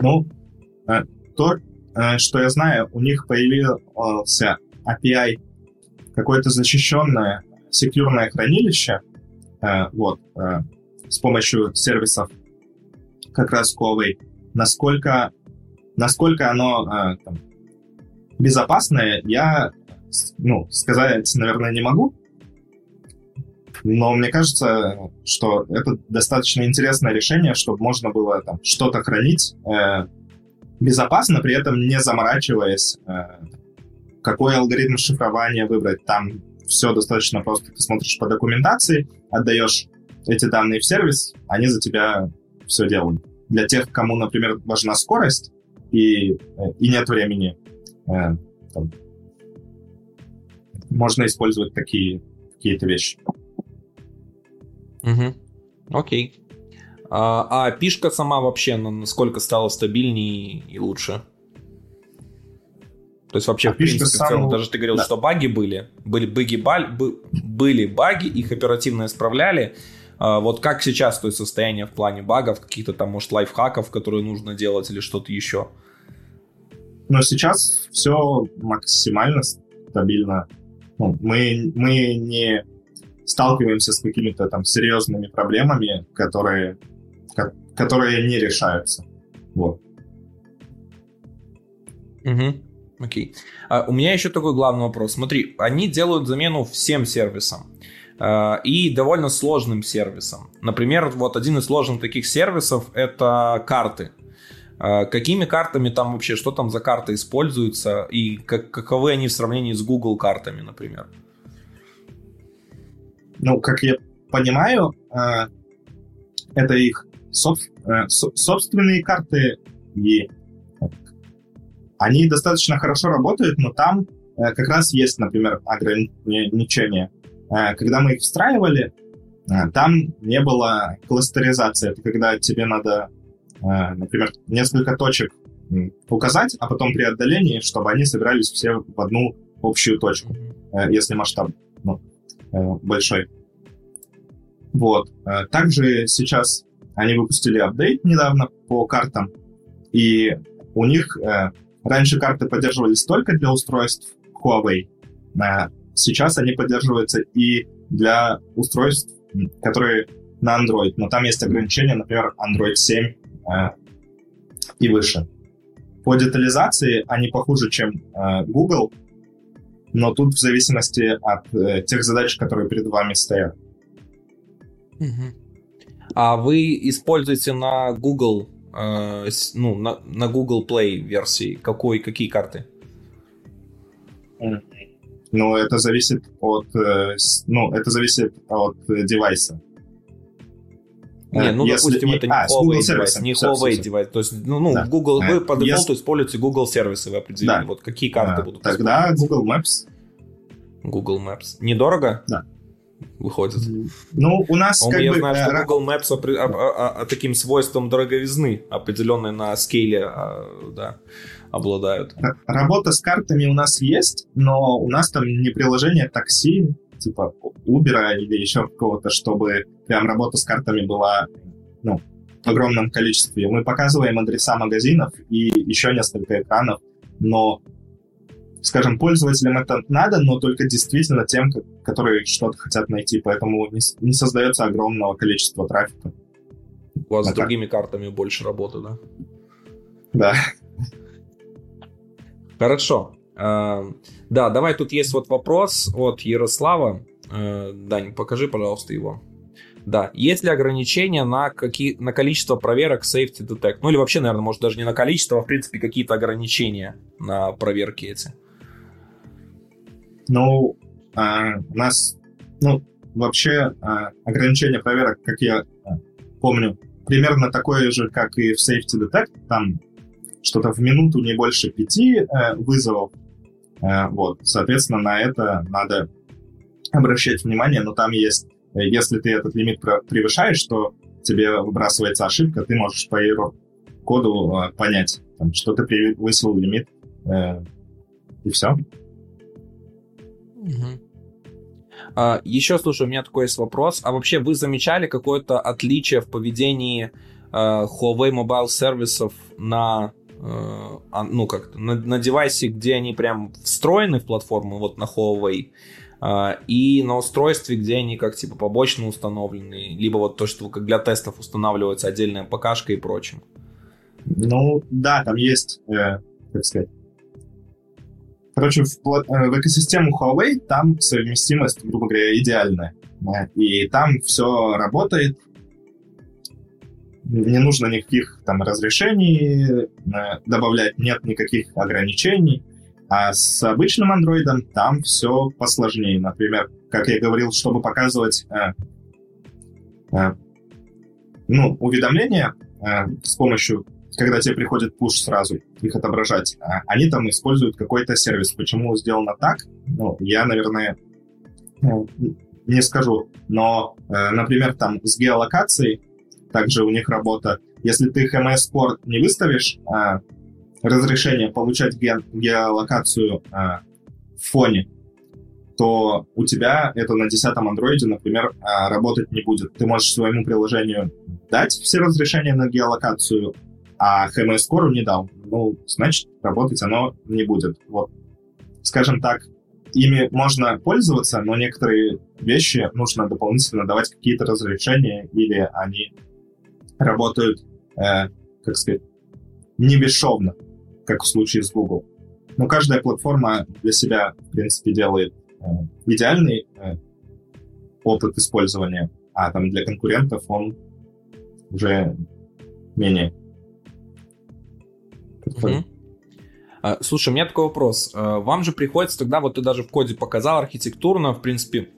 Ну, э, то, э, что я знаю, у них появился API, какое-то защищенное секьюрное хранилище, э, вот, с помощью сервисов как раз Huawei. Насколько, насколько оно там, безопасное, я ну, сказать, наверное, не могу. Но мне кажется, что это достаточно интересное решение, чтобы можно было там что-то хранить э, безопасно, при этом не заморачиваясь, э, какой алгоритм шифрования выбрать. Там все достаточно просто. Ты смотришь по документации, отдаешь эти данные в сервис, они за тебя все делают. Для тех, кому, например, важна скорость и, э, и нет времени Э, там, можно использовать такие какие-то вещи. Угу. Окей. А, а пишка сама вообще насколько стала стабильнее и лучше? То есть вообще, а в принципе, в целом, даже ты говорил, да. что баги были, были баги, баль, были баги, их оперативно исправляли. А вот как сейчас то есть состояние в плане багов, каких-то там, может, лайфхаков, которые нужно делать или что-то еще? Но сейчас все максимально стабильно. Ну, мы, мы не сталкиваемся с какими-то там серьезными проблемами, которые, которые не решаются. Вот. Угу. Окей. А у меня еще такой главный вопрос. Смотри, они делают замену всем сервисам а, и довольно сложным сервисом. Например, вот один из сложных таких сервисов это карты. А какими картами там вообще, что там за карты используются и как, каковы они в сравнении с Google картами, например? Ну, как я понимаю, э, это их соб, э, собственные карты и они достаточно хорошо работают, но там э, как раз есть, например, ограничения. Э, когда мы их встраивали, там не было кластеризации. Это когда тебе надо, например, несколько точек указать, а потом при отдалении, чтобы они собирались все в одну общую точку, э, если масштаб ну, э, большой. Вот. Э, также сейчас они выпустили апдейт недавно по картам, и у них э, раньше карты поддерживались только для устройств Huawei, сейчас они поддерживаются и для устройств, которые на Android, но там есть ограничения, например, Android 7 э, и выше. По детализации они похуже, чем э, Google, но тут в зависимости от э, тех задач, которые перед вами стоят. А вы используете на Google, э, ну, на, на Google Play версии какой, какие карты? Ну, это зависит от, э, ну, это зависит от девайса. Не, ну, Если допустим, это не а, Huawei девайс, не все, Huawei девайс. То есть, ну, ну да. Google, вы по дефолту Если... используете Google сервисы, вы определили. Да. Вот какие карты да. будут Тогда Google Maps. Google Maps. Недорого? Да. Выходит. Ну, у нас Он, как я бы... знаю, что Google Maps опри... а, а, а, таким свойством дороговизны, определенной на скейле, а, да, обладают. Работа с картами у нас есть, но у нас там не приложение такси, типа Uber или еще какого-то, чтобы прям работа с картами была ну, в огромном количестве. Мы показываем адреса магазинов и еще несколько экранов, но, скажем, пользователям это надо, но только действительно тем, которые что-то хотят найти, поэтому не, не создается огромного количества трафика. У вас с другими картами больше работы, да? Да. Хорошо. Да, давай, тут есть вот вопрос от Ярослава. Э, Дань, покажи, пожалуйста, его. Да, есть ли ограничения на, какие, на количество проверок Safety Detect? Ну или вообще, наверное, может даже не на количество, а в принципе какие-то ограничения на проверки эти? Ну, а, у нас, ну, вообще а, ограничение проверок, как я а, помню, примерно такое же, как и в Safety Detect. Там что-то в минуту не больше пяти э, вызовов. Э, вот, соответственно, на это надо обращать внимание, но там есть, э, если ты этот лимит превышаешь, то тебе выбрасывается ошибка, ты можешь по коду э, понять, что ты превысил лимит, и все. Угу. А, еще, слушай, у меня такой есть вопрос. А вообще вы замечали какое-то отличие в поведении э, Huawei Mobile сервисов на ну как на, на девайсе, где они прям встроены в платформу, вот на Huawei, э, и на устройстве, где они как типа побочно установлены, либо вот то, что как для тестов устанавливается отдельная ПКшка и прочим. Ну да, там есть, э, как сказать, Короче, в, э, в экосистему Huawei там совместимость, грубо говоря, идеальная. И там все работает, не нужно никаких там разрешений э, добавлять, нет никаких ограничений. А с обычным андроидом там все посложнее. Например, как я говорил, чтобы показывать э, э, ну, уведомления э, с помощью, когда тебе приходит пуш сразу, их отображать, э, они там используют какой-то сервис. Почему сделано так? Ну, я, наверное, э, не скажу. Но, э, например, там с геолокацией также у них работа. Если ты HMS Port не выставишь а, разрешение получать ге- геолокацию а, в фоне, то у тебя это на 10 андроиде, например, а, работать не будет. Ты можешь своему приложению дать все разрешения на геолокацию, а HMS Core не дал. Ну, значит, работать оно не будет. Вот, скажем так, ими можно пользоваться, но некоторые вещи нужно дополнительно давать какие-то разрешения, или они работают, э, как сказать, не бесшовно, как в случае с Google. Но каждая платформа для себя, в принципе, делает э, идеальный э, опыт использования, а там для конкурентов он уже менее. Угу. Слушай, у меня такой вопрос. А, вам же приходится тогда, вот ты даже в коде показал архитектурно, в принципе,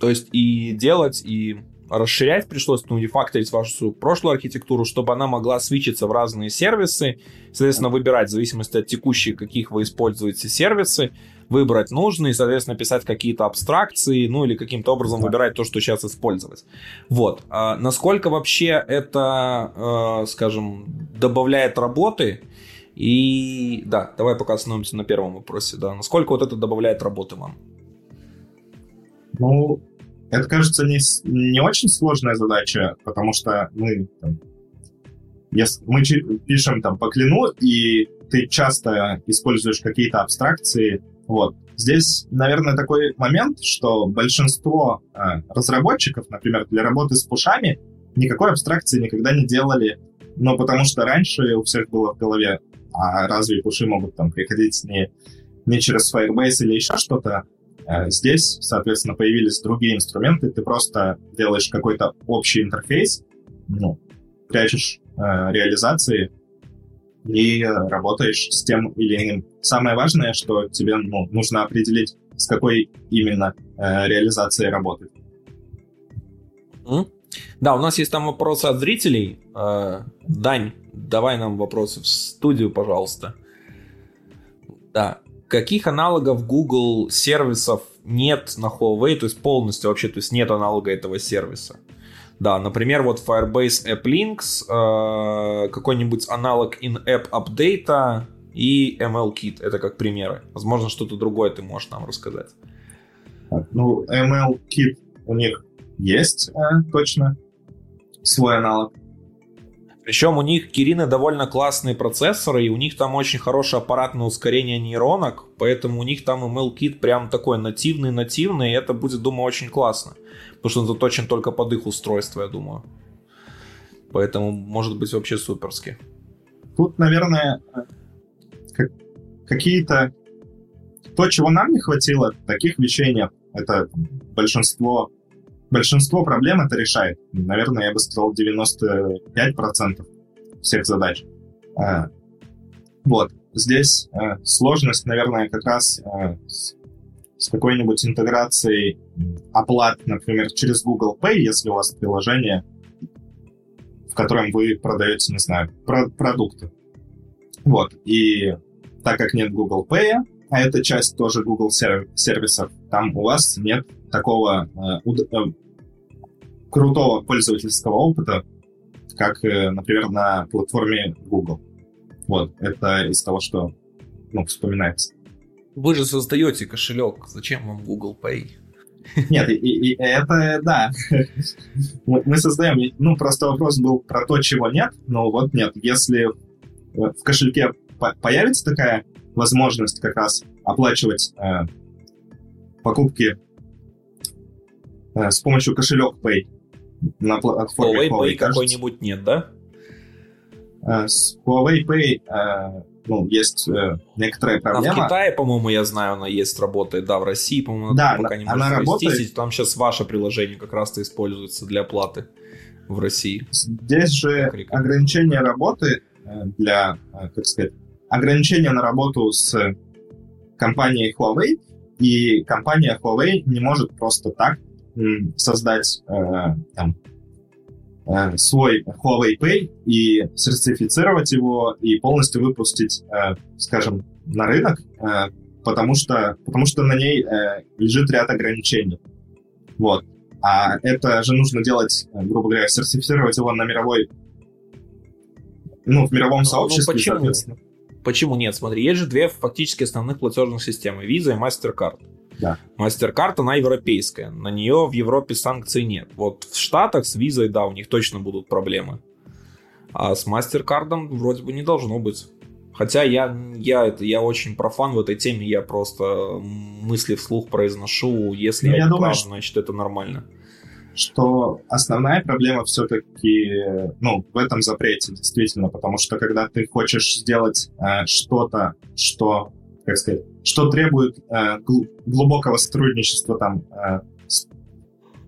то есть и делать, и расширять пришлось, ну, рефакторить вашу прошлую архитектуру, чтобы она могла свичиться в разные сервисы, соответственно, выбирать в зависимости от текущих, каких вы используете сервисы, выбрать нужные, соответственно, писать какие-то абстракции, ну, или каким-то образом да. выбирать то, что сейчас использовать. Вот. А насколько вообще это, э, скажем, добавляет работы, и да, давай пока остановимся на первом вопросе, да, насколько вот это добавляет работы вам? Ну, это, кажется, не, не очень сложная задача, потому что мы, там, если мы пишем там по клину, и ты часто используешь какие-то абстракции, вот. Здесь, наверное, такой момент, что большинство э, разработчиков, например, для работы с пушами, никакой абстракции никогда не делали, но потому что раньше у всех было в голове, а разве пуши могут там приходить не, не через Firebase или еще что-то, здесь, соответственно, появились другие инструменты. Ты просто делаешь какой-то общий интерфейс, ну, прячешь э, реализации и работаешь с тем или иным. Самое важное, что тебе ну, нужно определить, с какой именно э, реализацией работать. Mm. Да, у нас есть там вопросы от зрителей. Э, Дань, давай нам вопросы в студию, пожалуйста. Да, каких аналогов Google сервисов нет на Huawei, то есть полностью вообще, то есть нет аналога этого сервиса. Да, например, вот Firebase App Links, э, какой-нибудь аналог in-app апдейта и ML-Kit. Это как примеры. Возможно, что-то другое ты можешь нам рассказать. Ну, ML-Kit у них есть э, точно свой аналог. Причем у них Кирины довольно классные процессоры, и у них там очень хорошее аппаратное ускорение нейронок, поэтому у них там ML-кит прям такой нативный-нативный, и это будет, думаю, очень классно. Потому что он заточен только под их устройство, я думаю. Поэтому может быть вообще суперски. Тут, наверное, какие-то... То, чего нам не хватило, таких вещей нет. Это большинство большинство проблем это решает. Наверное, я бы сказал 95% всех задач. А, вот. Здесь а, сложность, наверное, как раз а, с какой-нибудь интеграцией оплат, например, через Google Pay, если у вас приложение, в котором вы продаете, не знаю, про продукты. Вот. И так как нет Google Pay, а это часть тоже Google сервисов, там у вас нет такого крутого пользовательского опыта, как, э, например, на платформе Google. Вот, это из того, что ну, вспоминается. Вы же создаете кошелек, зачем вам Google Pay? Нет, и, и это да. Мы создаем. Ну, просто вопрос был про то, чего нет. Но вот нет. Если в кошельке появится такая возможность как раз оплачивать э, покупки э, с помощью кошелек Pay, на платформе Huawei, Huawei Pay какой-нибудь нет, да? Uh, с Huawei Pay uh, ну, есть uh, некоторая проблема. А в Китае, по-моему, я знаю, она есть, работает. Да, в России, по-моему, да, пока не она работает. Там сейчас ваше приложение как раз-то используется для оплаты в России. Здесь же ограничение работы для, как сказать, ограничение на работу с компанией Huawei, и компания Huawei не может просто так создать э, там, э, свой Huawei Pay и сертифицировать его и полностью выпустить, э, скажем, на рынок, потому что, потому что на ней лежит ряд ограничений. Вот. А это же нужно делать, грубо говоря, сертифицировать его на мировой, ну, в мировом ну, сообществе, ну, почему? соответственно. Почему нет? Смотри, есть же две фактически основных платежных системы, Visa и MasterCard. Да. MasterCard, она европейская. На нее в Европе санкций нет. Вот в Штатах с визой, да, у них точно будут проблемы. А с MasterCard вроде бы не должно быть. Хотя я, я, это, я очень профан в этой теме, я просто мысли вслух произношу. Если ну, я, я думаю, прав, значит это нормально. Что основная проблема все-таки ну, в этом запрете, действительно, потому что когда ты хочешь сделать э, что-то, что как сказать, что требует э, глубокого сотрудничества там э, с,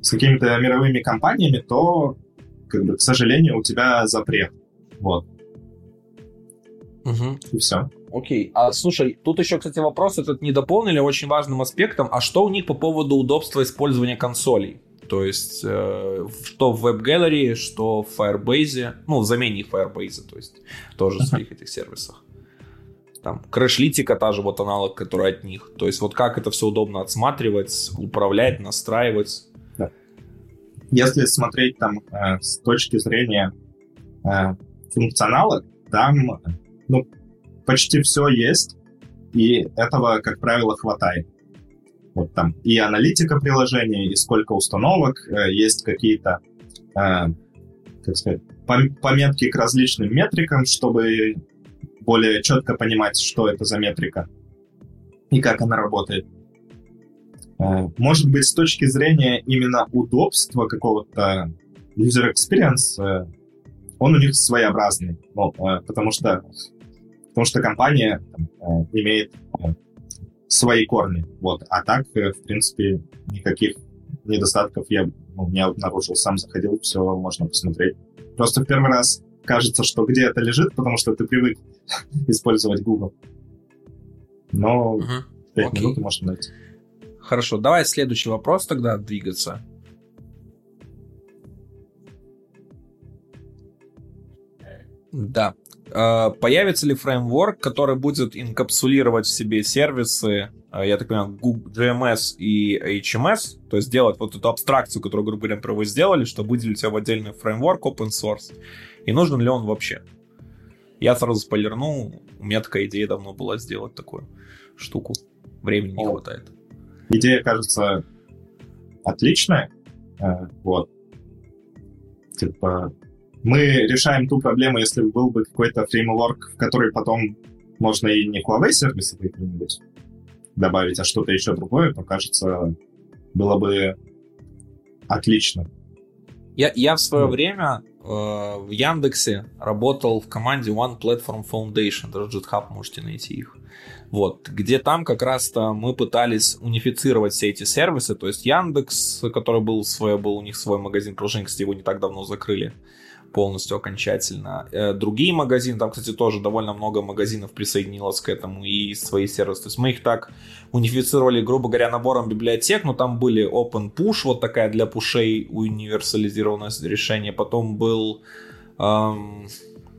с какими-то мировыми компаниями, то, как бы, к сожалению, у тебя запрет. Вот. Угу. И все. Окей. А слушай, тут еще, кстати, вопрос этот не дополнили очень важным аспектом. А что у них по поводу удобства использования консолей? То есть, э, что в WebGallery, что в Firebase, ну, в замене Firebase, то есть, тоже в своих этих сервисах. Там, Crashlytica, та же вот аналог, который от них. То есть, вот как это все удобно отсматривать, управлять, настраивать. Да. Если смотреть там э, с точки зрения э, функционала, там, ну, почти все есть, и этого, как правило, хватает. Вот там и аналитика приложения, и сколько установок, э, есть какие-то, э, как сказать, пометки к различным метрикам, чтобы более четко понимать, что это за метрика и как она работает. Э, может быть, с точки зрения именно удобства какого-то user experience, э, он у них своеобразный, ну, потому что потому что компания имеет свои корни. Вот. А так, в принципе, никаких недостатков я ну, не обнаружил. Сам заходил, все можно посмотреть. Просто в первый раз кажется, что где это лежит, потому что ты привык использовать Google. Но угу. 5 Окей. минут можно найти. Хорошо, давай следующий вопрос тогда двигаться. Да. А, появится ли фреймворк, который будет инкапсулировать в себе сервисы, а, я так понимаю, Google GMS и HMS, то есть сделать вот эту абстракцию, которую, грубо говоря, например, вы сделали, что выделить его в отдельный фреймворк open source. И нужен ли он вообще? Я сразу спойлерну, у меня такая идея давно была сделать такую штуку. Времени не хватает. Идея кажется отличная. Э, вот. Типа, мы решаем ту проблему, если был бы какой-то фреймворк, в который потом можно и не Huawei сервисы какие-нибудь добавить, а что-то еще другое, то, кажется, было бы отлично. Я, я в свое mm. время э, в Яндексе работал в команде One Platform Foundation, даже GitHub можете найти их. Вот, где там как раз-то мы пытались унифицировать все эти сервисы, то есть Яндекс, который был свой, был у них свой магазин приложений, кстати, его не так давно закрыли полностью окончательно. Э, другие магазины, там, кстати, тоже довольно много магазинов присоединилось к этому и свои сервисы. То есть мы их так унифицировали, грубо говоря, набором библиотек, но там были Open Push, вот такая для пушей универсализированное решение. Потом был... Эм,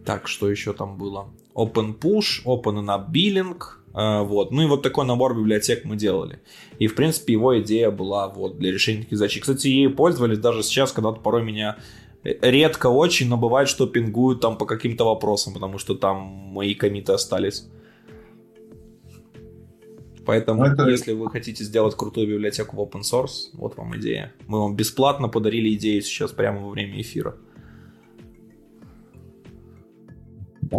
так, что еще там было? Open Push, Open and Billing, э, вот. Ну и вот такой набор библиотек мы делали. И, в принципе, его идея была вот для решения таких задач. Кстати, ей пользовались даже сейчас, когда порой меня редко очень, но бывает, что пингуют там по каким-то вопросам, потому что там мои комиты остались. Поэтому, ну, Это... если вы хотите сделать крутую библиотеку в open source, вот вам идея. Мы вам бесплатно подарили идею сейчас прямо во время эфира. Да.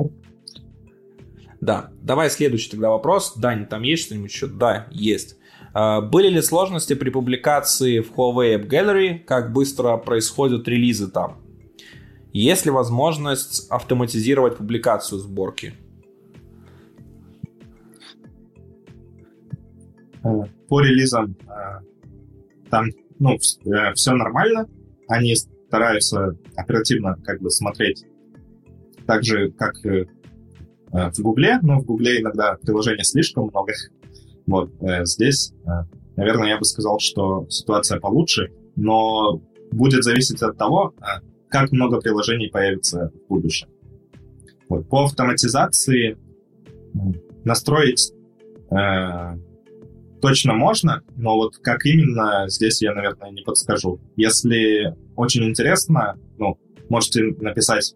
Да, давай следующий тогда вопрос. Дань, там есть что-нибудь еще? Да, есть. А, были ли сложности при публикации в Huawei App Gallery? Как быстро происходят релизы там? Есть ли возможность автоматизировать публикацию сборки? Э, по релизам э, там ну, э, все нормально. Они стараются оперативно как бы смотреть так же, как в Гугле, но в Гугле иногда приложений слишком много, вот э, здесь, э, наверное, я бы сказал, что ситуация получше, но будет зависеть от того, э, как много приложений появится в будущем. Вот, по автоматизации настроить э, точно можно, но вот как именно, здесь я, наверное, не подскажу. Если очень интересно, ну, можете написать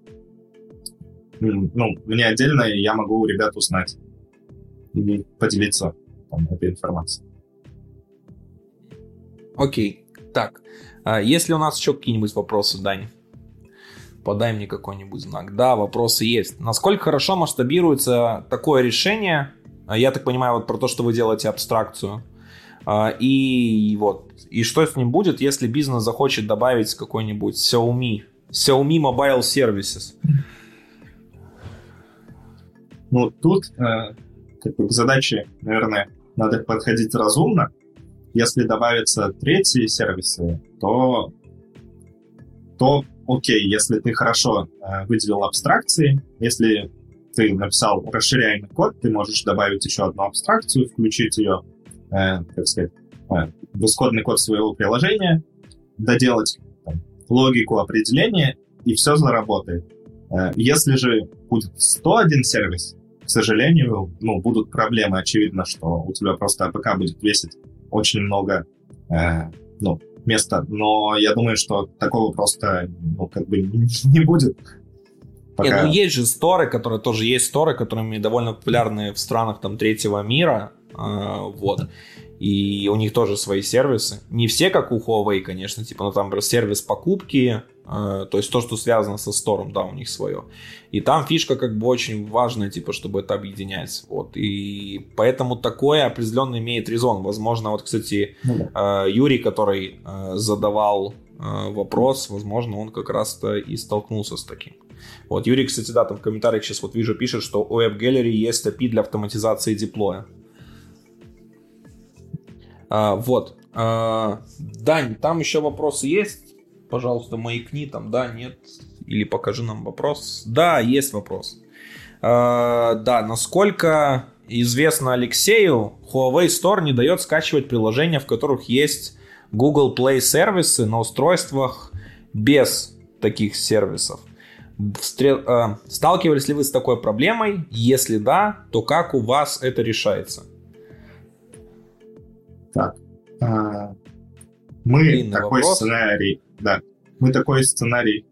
ну, мне отдельно, и я могу у ребят узнать или поделиться там, этой информации. Окей. Так, а если у нас еще какие-нибудь вопросы, Дань? Подай мне какой-нибудь знак. Да, вопросы есть. Насколько хорошо масштабируется такое решение? А я так понимаю, вот про то, что вы делаете абстракцию. А, и вот, и что с ним будет, если бизнес захочет добавить какой-нибудь Xiaomi, Xiaomi Mobile Services? Ну, тут э, как бы, задачи, наверное, надо подходить разумно. Если добавятся третьи сервисы, то, то окей, если ты хорошо э, выделил абстракции, если ты написал расширяемый код, ты можешь добавить еще одну абстракцию, включить ее, э, как сказать, э, в исходный код своего приложения, доделать там, логику определения, и все заработает. Э, если же будет 101 сервис, к сожалению, ну, будут проблемы. Очевидно, что у тебя просто APK будет весить очень много э, ну, места. Но я думаю, что такого просто ну, как бы не будет. Пока... Не, ну есть же сторы, которые тоже есть сторы, которыми довольно популярны в странах там третьего мира. Э, вот и у них тоже свои сервисы. Не все, как у Huawei, конечно, типа, ну там сервис покупки, э, то есть то, что связано со стором, да, у них свое. И там фишка как бы очень важная, типа, чтобы это объединять. Вот. И поэтому такое определенно имеет резон. Возможно, вот, кстати, ну э, Юрий, который э, задавал э, вопрос, возможно, он как раз-то и столкнулся с таким. Вот, Юрий, кстати, да, там в комментариях сейчас вот вижу, пишет, что у WebGallery есть API для автоматизации деплоя. А, вот. А, Дань, там еще вопросы есть? Пожалуйста, маякни там, да, нет? Или покажи нам вопрос. Да, есть вопрос. А, да, насколько известно Алексею, Huawei Store не дает скачивать приложения, в которых есть Google Play сервисы на устройствах без таких сервисов. А, сталкивались ли вы с такой проблемой? Если да, то как у вас это решается? Так. А, мы Длинный такой вопрос. сценарий, да, мы такой сценарий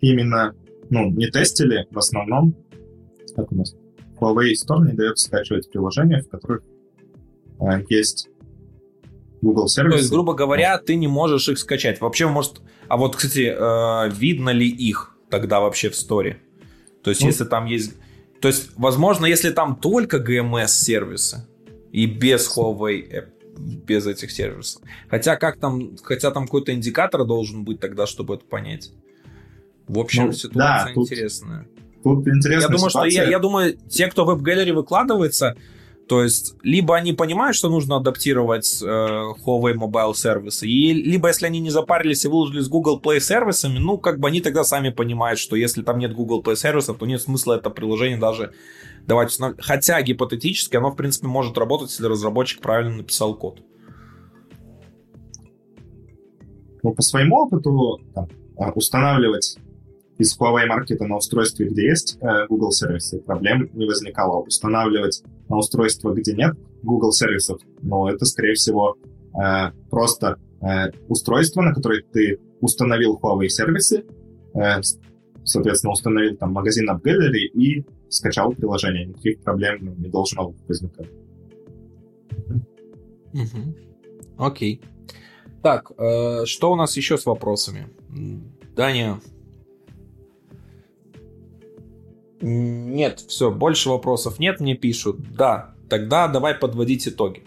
именно, ну, не тестили в основном. Как у нас? Huawei Store не дает скачивать приложения, в которых а, есть Google сервисы. То есть, грубо говоря, ты не можешь их скачать. Вообще, может... А вот, кстати, э, видно ли их тогда вообще в сторе? То есть, ну, если там есть... То есть, возможно, если там только GMS-сервисы, и без Huawei App, без этих сервисов. Хотя как там, хотя там какой-то индикатор должен быть тогда, чтобы это понять. В общем, ну, ситуация да, интересная. Тут, интересная я думаю, ситуация. что я, я думаю, те, кто в веб-галере выкладывается, то есть, либо они понимают, что нужно адаптировать э, Huawei Mobile сервисы, и либо если они не запарились и выложили с Google Play сервисами, ну, как бы они тогда сами понимают, что если там нет Google Play сервисов, то нет смысла это приложение даже давать устанавливать. Хотя гипотетически оно, в принципе, может работать, если разработчик правильно написал код. Ну, по своему опыту там, а, устанавливать из Huawei маркета на устройстве, где есть э, Google сервисы, проблем не возникало. Устанавливать на устройство, где нет Google сервисов, но это, скорее всего, э, просто э, устройство, на которое ты установил Huawei сервисы, соответственно, установил там магазин AppGallery и скачал приложение. Никаких проблем не должно возникать. Угу. Окей. Так, э, что у нас еще с вопросами? Даня. Нет, все, больше вопросов нет, мне пишут. Да, тогда давай подводить итоги.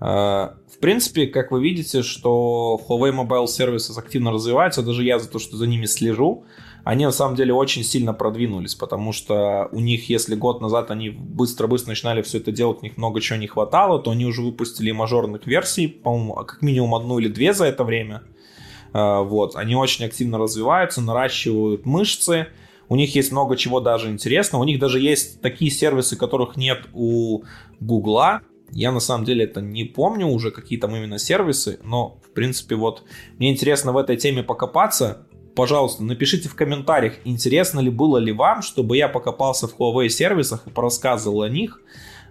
Э, в принципе, как вы видите, что Huawei Mobile Services активно развивается, даже я за то, что за ними слежу они на самом деле очень сильно продвинулись, потому что у них, если год назад они быстро-быстро начинали все это делать, у них много чего не хватало, то они уже выпустили мажорных версий, по-моему, как минимум одну или две за это время. А, вот, они очень активно развиваются, наращивают мышцы, у них есть много чего даже интересного, у них даже есть такие сервисы, которых нет у Гугла, я на самом деле это не помню уже, какие там именно сервисы, но, в принципе, вот мне интересно в этой теме покопаться, пожалуйста, напишите в комментариях, интересно ли было ли вам, чтобы я покопался в Huawei сервисах и порассказывал о них,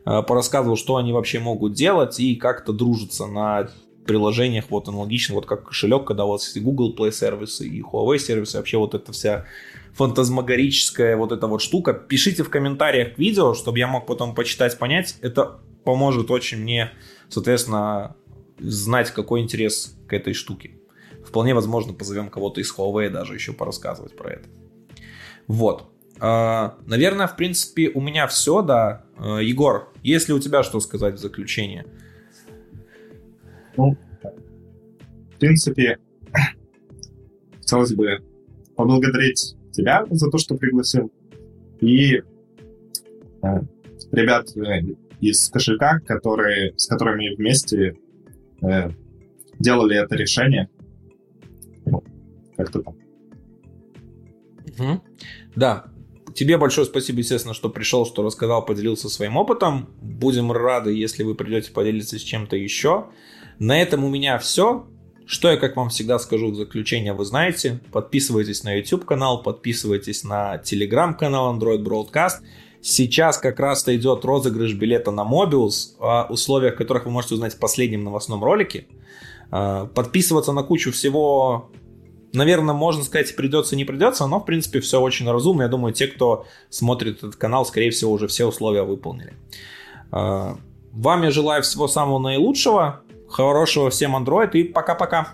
э, порассказывал, что они вообще могут делать и как-то дружиться на приложениях вот аналогично, вот как кошелек, когда у вас есть Google Play сервисы и Huawei сервисы, вообще вот эта вся фантазмагорическая вот эта вот штука. Пишите в комментариях к видео, чтобы я мог потом почитать, понять. Это поможет очень мне, соответственно, знать, какой интерес к этой штуке. Вполне возможно, позовем кого-то из Huawei даже еще порассказывать про это. Вот. А, наверное, в принципе, у меня все, да. А, Егор, есть ли у тебя что сказать в заключение? Ну, в принципе, хотелось бы поблагодарить тебя за то, что пригласил. И э, ребят э, из кошелька, которые, с которыми вместе э, делали это решение. Как-то так. Угу. Да. Тебе большое спасибо, естественно, что пришел, что рассказал, поделился своим опытом. Будем рады, если вы придете поделиться с чем-то еще. На этом у меня все. Что я, как вам всегда скажу в заключение, вы знаете. Подписывайтесь на YouTube канал, подписывайтесь на Telegram канал Android Broadcast. Сейчас как раз-то идет розыгрыш билета на Mobius, о условиях которых вы можете узнать в последнем новостном ролике. А, подписываться на кучу всего, наверное, можно сказать, придется, не придется, но, в принципе, все очень разумно. Я думаю, те, кто смотрит этот канал, скорее всего, уже все условия выполнили. А, вам я желаю всего самого наилучшего. Хорошего всем Android и пока-пока.